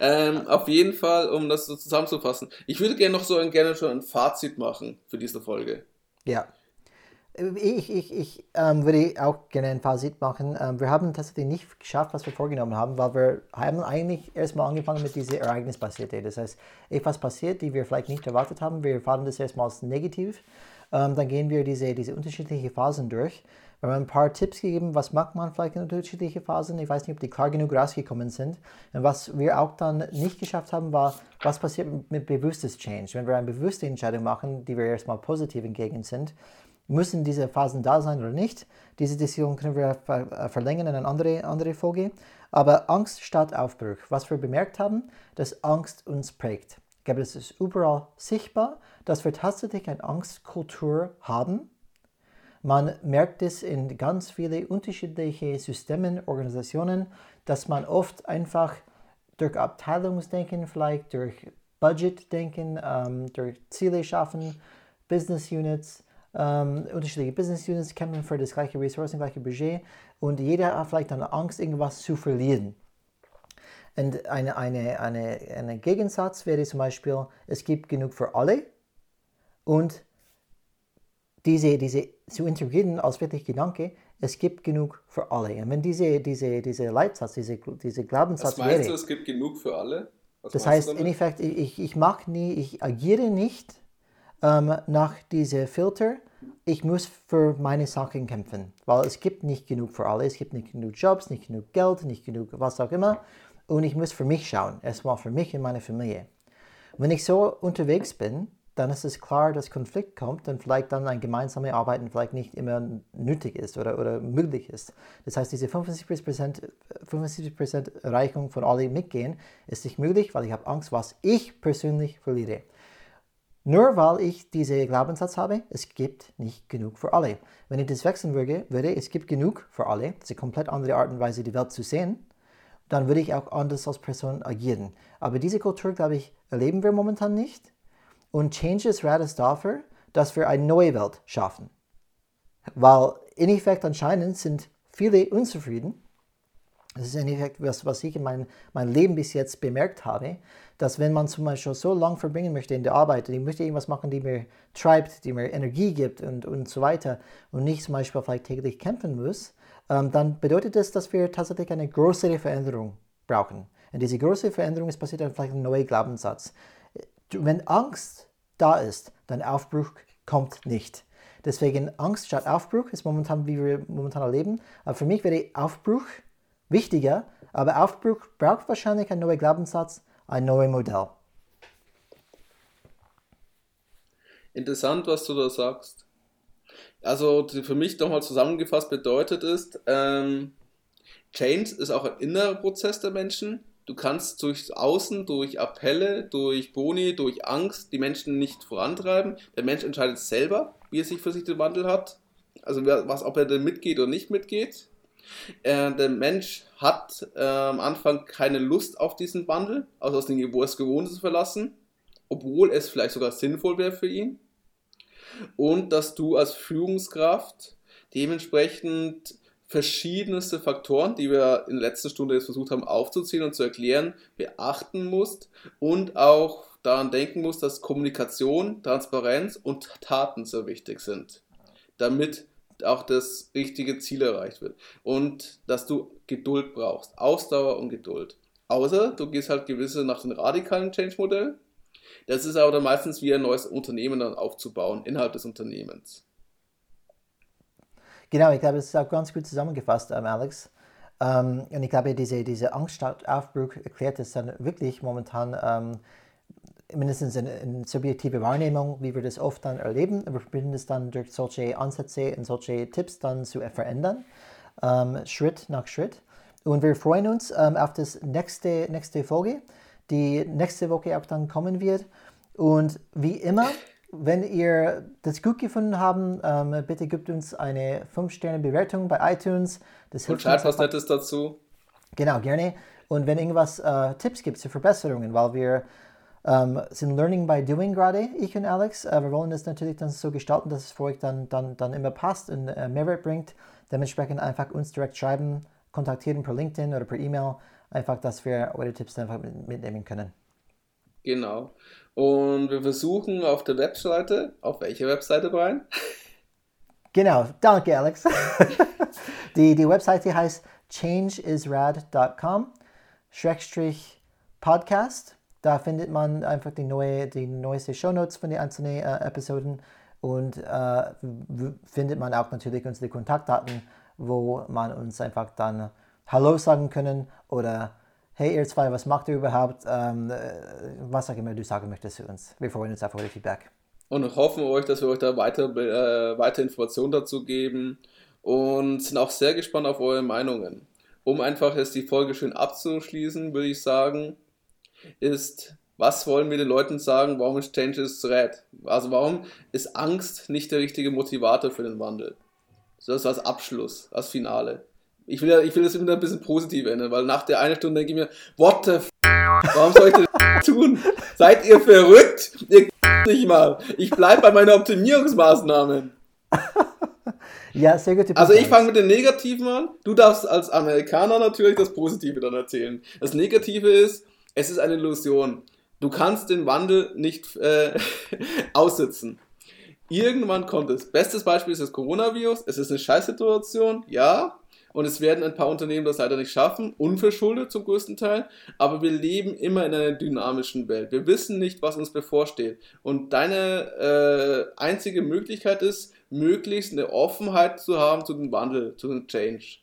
Ähm, auf jeden Fall, um das so zusammenzufassen. Ich würde gerne noch so ein, gerne schon ein Fazit machen für diese Folge. Ja. Ich, ich, ich ähm, würde auch gerne ein Fazit machen. Ähm, wir haben tatsächlich nicht geschafft, was wir vorgenommen haben, weil wir haben eigentlich erstmal angefangen mit dieser Ereignisbasierte. Das heißt, etwas passiert, die wir vielleicht nicht erwartet haben. Wir erfahren das erstmal als negativ. Ähm, dann gehen wir diese, diese unterschiedlichen Phasen durch. Wir haben ein paar Tipps gegeben, was macht man vielleicht in unterschiedlichen Phasen. Ich weiß nicht, ob die klar genug rausgekommen sind. Und was wir auch dann nicht geschafft haben, war, was passiert mit bewusstes Change. Wenn wir eine bewusste Entscheidung machen, die wir erstmal positiv entgegen sind, müssen diese Phasen da sein oder nicht. Diese Diskussion können wir äh, verlängern in eine andere, andere Folge. Aber Angst statt Aufbruch. Was wir bemerkt haben, dass Angst uns prägt. Ich glaube, es ist überall sichtbar, dass wir tatsächlich eine Angstkultur haben. Man merkt es in ganz vielen unterschiedlichen Systemen, Organisationen, dass man oft einfach durch Abteilungsdenken, vielleicht durch Budgetdenken, ähm, durch Ziele schaffen, Business Units, ähm, unterschiedliche Business Units kämpfen für das gleiche Ressourcen, gleiche Budget und jeder hat vielleicht eine Angst, irgendwas zu verlieren. Und eine, eine, eine, ein Gegensatz wäre zum Beispiel, es gibt genug für alle und diese, diese zu integrieren als wirklich Gedanke, es gibt genug für alle. Und wenn diese, diese, diese Leitsatz, diese, diese Glaubenssatz Was meinst wäre, du, es gibt genug für alle? Was das heißt, in Effekt, ich, ich mache nie, ich agiere nicht ähm, nach diesem Filter, ich muss für meine Sachen kämpfen, weil es gibt nicht genug für alle. Es gibt nicht genug Jobs, nicht genug Geld, nicht genug was auch immer. Und ich muss für mich schauen, erstmal für mich und meine Familie. wenn ich so unterwegs bin, dann ist es klar, dass Konflikt kommt und vielleicht dann ein gemeinsames Arbeiten vielleicht nicht immer nötig ist oder, oder möglich ist. Das heißt, diese 75%, 75 Erreichung von alle mitgehen, ist nicht möglich, weil ich habe Angst, was ich persönlich verliere. Nur weil ich diesen Glaubenssatz habe, es gibt nicht genug für alle. Wenn ich das wechseln würde, würde es gibt genug für alle, das ist eine komplett andere Art und Weise, die Welt zu sehen, dann würde ich auch anders als Person agieren. Aber diese Kultur, glaube ich, erleben wir momentan nicht. Und Change ist ist dafür, dass wir eine neue Welt schaffen. Weil in Effekt anscheinend sind viele unzufrieden das ist im Endeffekt was, ich in mein, mein Leben bis jetzt bemerkt habe, dass wenn man zum Beispiel so lange verbringen möchte in der Arbeit, ich möchte irgendwas machen, die mir treibt, die mir Energie gibt und, und so weiter und nicht zum Beispiel vielleicht täglich kämpfen muss, ähm, dann bedeutet das, dass wir tatsächlich eine größere Veränderung brauchen. Und diese große Veränderung ist passiert dann vielleicht ein neuer Glaubenssatz. Wenn Angst da ist, dann Aufbruch kommt nicht. Deswegen Angst statt Aufbruch ist momentan, wie wir momentan erleben. Aber für mich wäre Aufbruch Wichtiger, aber Aufbruch braucht wahrscheinlich einen neuen Glaubenssatz, ein neues Modell. Interessant, was du da sagst. Also für mich nochmal zusammengefasst bedeutet ist, ähm, Change ist auch ein innerer Prozess der Menschen. Du kannst durch Außen, durch Appelle, durch Boni, durch Angst die Menschen nicht vorantreiben. Der Mensch entscheidet selber, wie er sich für sich den Wandel hat. Also was, ob er denn mitgeht oder nicht mitgeht. Äh, der Mensch hat äh, am Anfang keine Lust auf diesen Wandel, also aus dem, wo es gewohnt ist, zu verlassen, obwohl es vielleicht sogar sinnvoll wäre für ihn. Und dass du als Führungskraft dementsprechend verschiedenste Faktoren, die wir in der letzten Stunde jetzt versucht haben aufzuziehen und zu erklären, beachten musst und auch daran denken musst, dass Kommunikation, Transparenz und Taten sehr wichtig sind, damit auch das richtige Ziel erreicht wird. Und dass du Geduld brauchst. Ausdauer und Geduld. Außer du gehst halt gewisse nach dem radikalen Change-Modell. Das ist aber dann meistens wie ein neues Unternehmen dann aufzubauen innerhalb des Unternehmens. Genau, ich glaube, das ist auch ganz gut zusammengefasst, ähm, Alex. Ähm, und ich glaube, diese, diese Angst statt Aufbruch erklärt es dann wirklich momentan ähm, mindestens eine, eine, subjektive Wahrnehmung, wie wir das oft dann erleben. Wir probieren das dann durch solche Ansätze und solche Tipps dann zu verändern, ähm, Schritt nach Schritt. Und wir freuen uns ähm, auf das nächste, nächste Folge, die nächste Woche auch dann kommen wird. Und wie immer, wenn ihr das gut gefunden habt, ähm, bitte gebt uns eine 5-Sterne-Bewertung bei iTunes. Das hilft Und schreibt was Nettes dazu. Genau, gerne. Und wenn irgendwas äh, Tipps gibt zu Verbesserungen, weil wir ähm, sind Learning by Doing gerade, ich und Alex. Äh, wir wollen das natürlich dann so gestalten, dass es für euch dann, dann, dann immer passt und äh, Mehrwert bringt. Dementsprechend einfach uns direkt schreiben, kontaktieren per LinkedIn oder per E-Mail, einfach, dass wir eure Tipps einfach mitnehmen können. Genau. Und wir versuchen auf der Webseite, auf welche Webseite, Brian? Genau, danke Alex. die, die Webseite heißt changeisrad.com Schrägstrich Podcast. Da findet man einfach die, neue, die neueste Shownotes von den einzelnen äh, Episoden und äh, findet man auch natürlich unsere Kontaktdaten, wo man uns einfach dann Hallo sagen können oder hey ihr zwei, was macht ihr überhaupt? Ähm, äh, was auch immer du sagen möchtest für uns. Wir freuen uns auf eure Feedback. Und hoffen euch, dass wir euch da weiter, äh, weiter Informationen dazu geben und sind auch sehr gespannt auf eure Meinungen. Um einfach jetzt die Folge schön abzuschließen, würde ich sagen, ist, was wollen wir den Leuten sagen, warum ist Change is Threat? Also warum ist Angst nicht der richtige Motivator für den Wandel? So das als Abschluss, als Finale. Ich will, ich will das immer ein bisschen positiv ändern, weil nach der einen Stunde denke ich mir, what the f warum soll ich das tun? Seid ihr verrückt? Ihr nicht mal. Ich bleibe bei meinen Optimierungsmaßnahmen. ja, sehr gut. Also ich fange mit den Negativen an. Du darfst als Amerikaner natürlich das Positive dann erzählen. Das Negative ist, es ist eine Illusion. Du kannst den Wandel nicht äh, aussitzen. Irgendwann kommt es. Bestes Beispiel ist das Coronavirus. Es ist eine Scheißsituation, ja. Und es werden ein paar Unternehmen das leider nicht schaffen, unverschuldet zum größten Teil. Aber wir leben immer in einer dynamischen Welt. Wir wissen nicht, was uns bevorsteht. Und deine äh, einzige Möglichkeit ist, möglichst eine Offenheit zu haben zu dem Wandel, zu dem Change.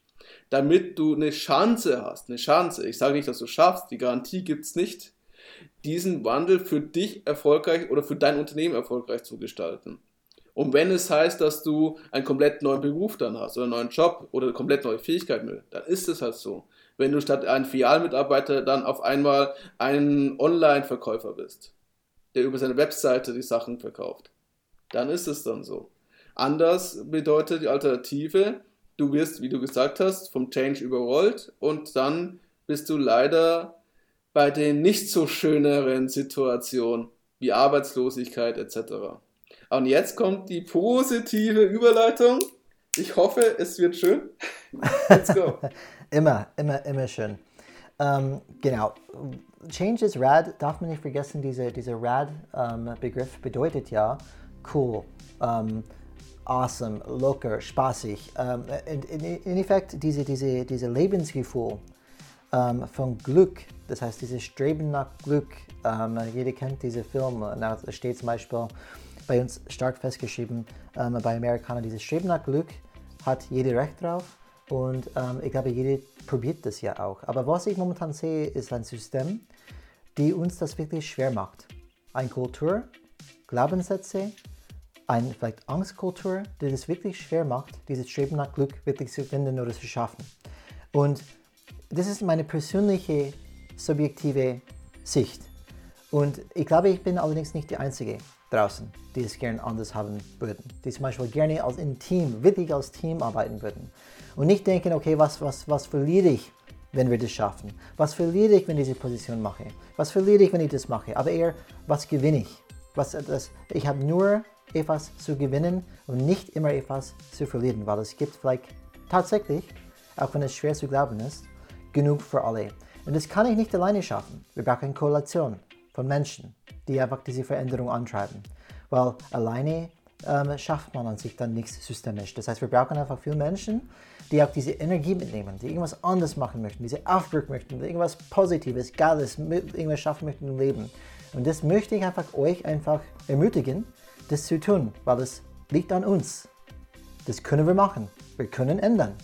Damit du eine Chance hast, eine Chance. Ich sage nicht, dass du schaffst, die Garantie gibt es nicht, diesen Wandel für dich erfolgreich oder für dein Unternehmen erfolgreich zu gestalten. Und wenn es heißt, dass du einen komplett neuen Beruf dann hast oder einen neuen Job oder eine komplett neue Fähigkeiten, dann ist es halt so. Wenn du statt ein Filialmitarbeiter dann auf einmal ein Online-Verkäufer bist, der über seine Webseite die Sachen verkauft, dann ist es dann so. Anders bedeutet die Alternative, du wirst, wie du gesagt hast, vom Change überrollt und dann bist du leider bei den nicht so schöneren Situationen wie Arbeitslosigkeit etc. Und jetzt kommt die positive Überleitung. Ich hoffe, es wird schön. Let's go. immer, immer, immer schön. Ähm, genau. Change is rad, darf man nicht vergessen, dieser diese Rad-Begriff ähm, bedeutet ja cool, ähm, awesome, locker, spaßig. Ähm, in, in, in Effekt, diese, diese, diese Lebensgefühl ähm, von Glück, das heißt, dieses Streben nach Glück, ähm, jeder kennt diese Filme, da steht zum Beispiel, bei uns stark festgeschrieben, ähm, bei Amerikanern, dieses Streben nach Glück hat jeder Recht drauf und ähm, ich glaube, jeder probiert das ja auch. Aber was ich momentan sehe, ist ein System, die uns das wirklich schwer macht. Eine Kultur, Glaubenssätze, eine vielleicht Angstkultur, die es wirklich schwer macht, dieses Streben nach Glück wirklich zu finden oder zu schaffen. Und das ist meine persönliche, subjektive Sicht. Und ich glaube, ich bin allerdings nicht die Einzige draußen, die es gerne anders haben würden. Die zum Beispiel gerne als ein Team, wirklich als Team arbeiten würden. Und nicht denken, okay, was, was, was verliere ich, wenn wir das schaffen? Was verliere ich, wenn ich diese Position mache? Was verliere ich, wenn ich das mache? Aber eher, was gewinne ich? Was, das, ich habe nur etwas zu gewinnen und nicht immer etwas zu verlieren, weil es gibt vielleicht tatsächlich, auch wenn es schwer zu glauben ist, genug für alle. Und das kann ich nicht alleine schaffen. Wir brauchen eine Koalition von Menschen, die einfach diese Veränderung antreiben. Weil alleine ähm, schafft man an sich dann nichts systemisch. Das heißt, wir brauchen einfach viele Menschen, die auch diese Energie mitnehmen, die irgendwas anders machen möchten, diese Aufdruck möchten, irgendwas Positives, Geiles, irgendwas schaffen möchten im Leben. Und das möchte ich einfach euch einfach ermutigen, das zu tun, weil es liegt an uns. Das können wir machen. Wir können ändern.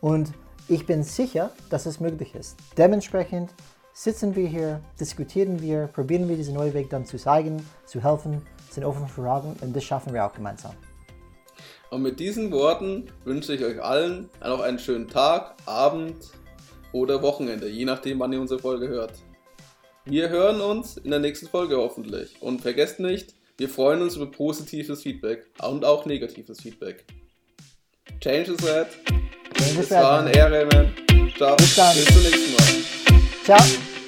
Und ich bin sicher, dass es möglich ist. Dementsprechend sitzen wir hier, diskutieren wir, probieren wir diesen neuen Weg dann zu zeigen, zu helfen, sind offen für Fragen und das schaffen wir auch gemeinsam. Und mit diesen Worten wünsche ich euch allen noch einen schönen Tag, Abend oder Wochenende, je nachdem, wann ihr unsere Folge hört. Wir hören uns in der nächsten Folge hoffentlich. Und vergesst nicht, wir freuen uns über positives Feedback und auch negatives Feedback. Change is red. Change is red. Es war eine Ehre, man. Ciao. Bis, dann. Bis zum nächsten Mal. Ciao.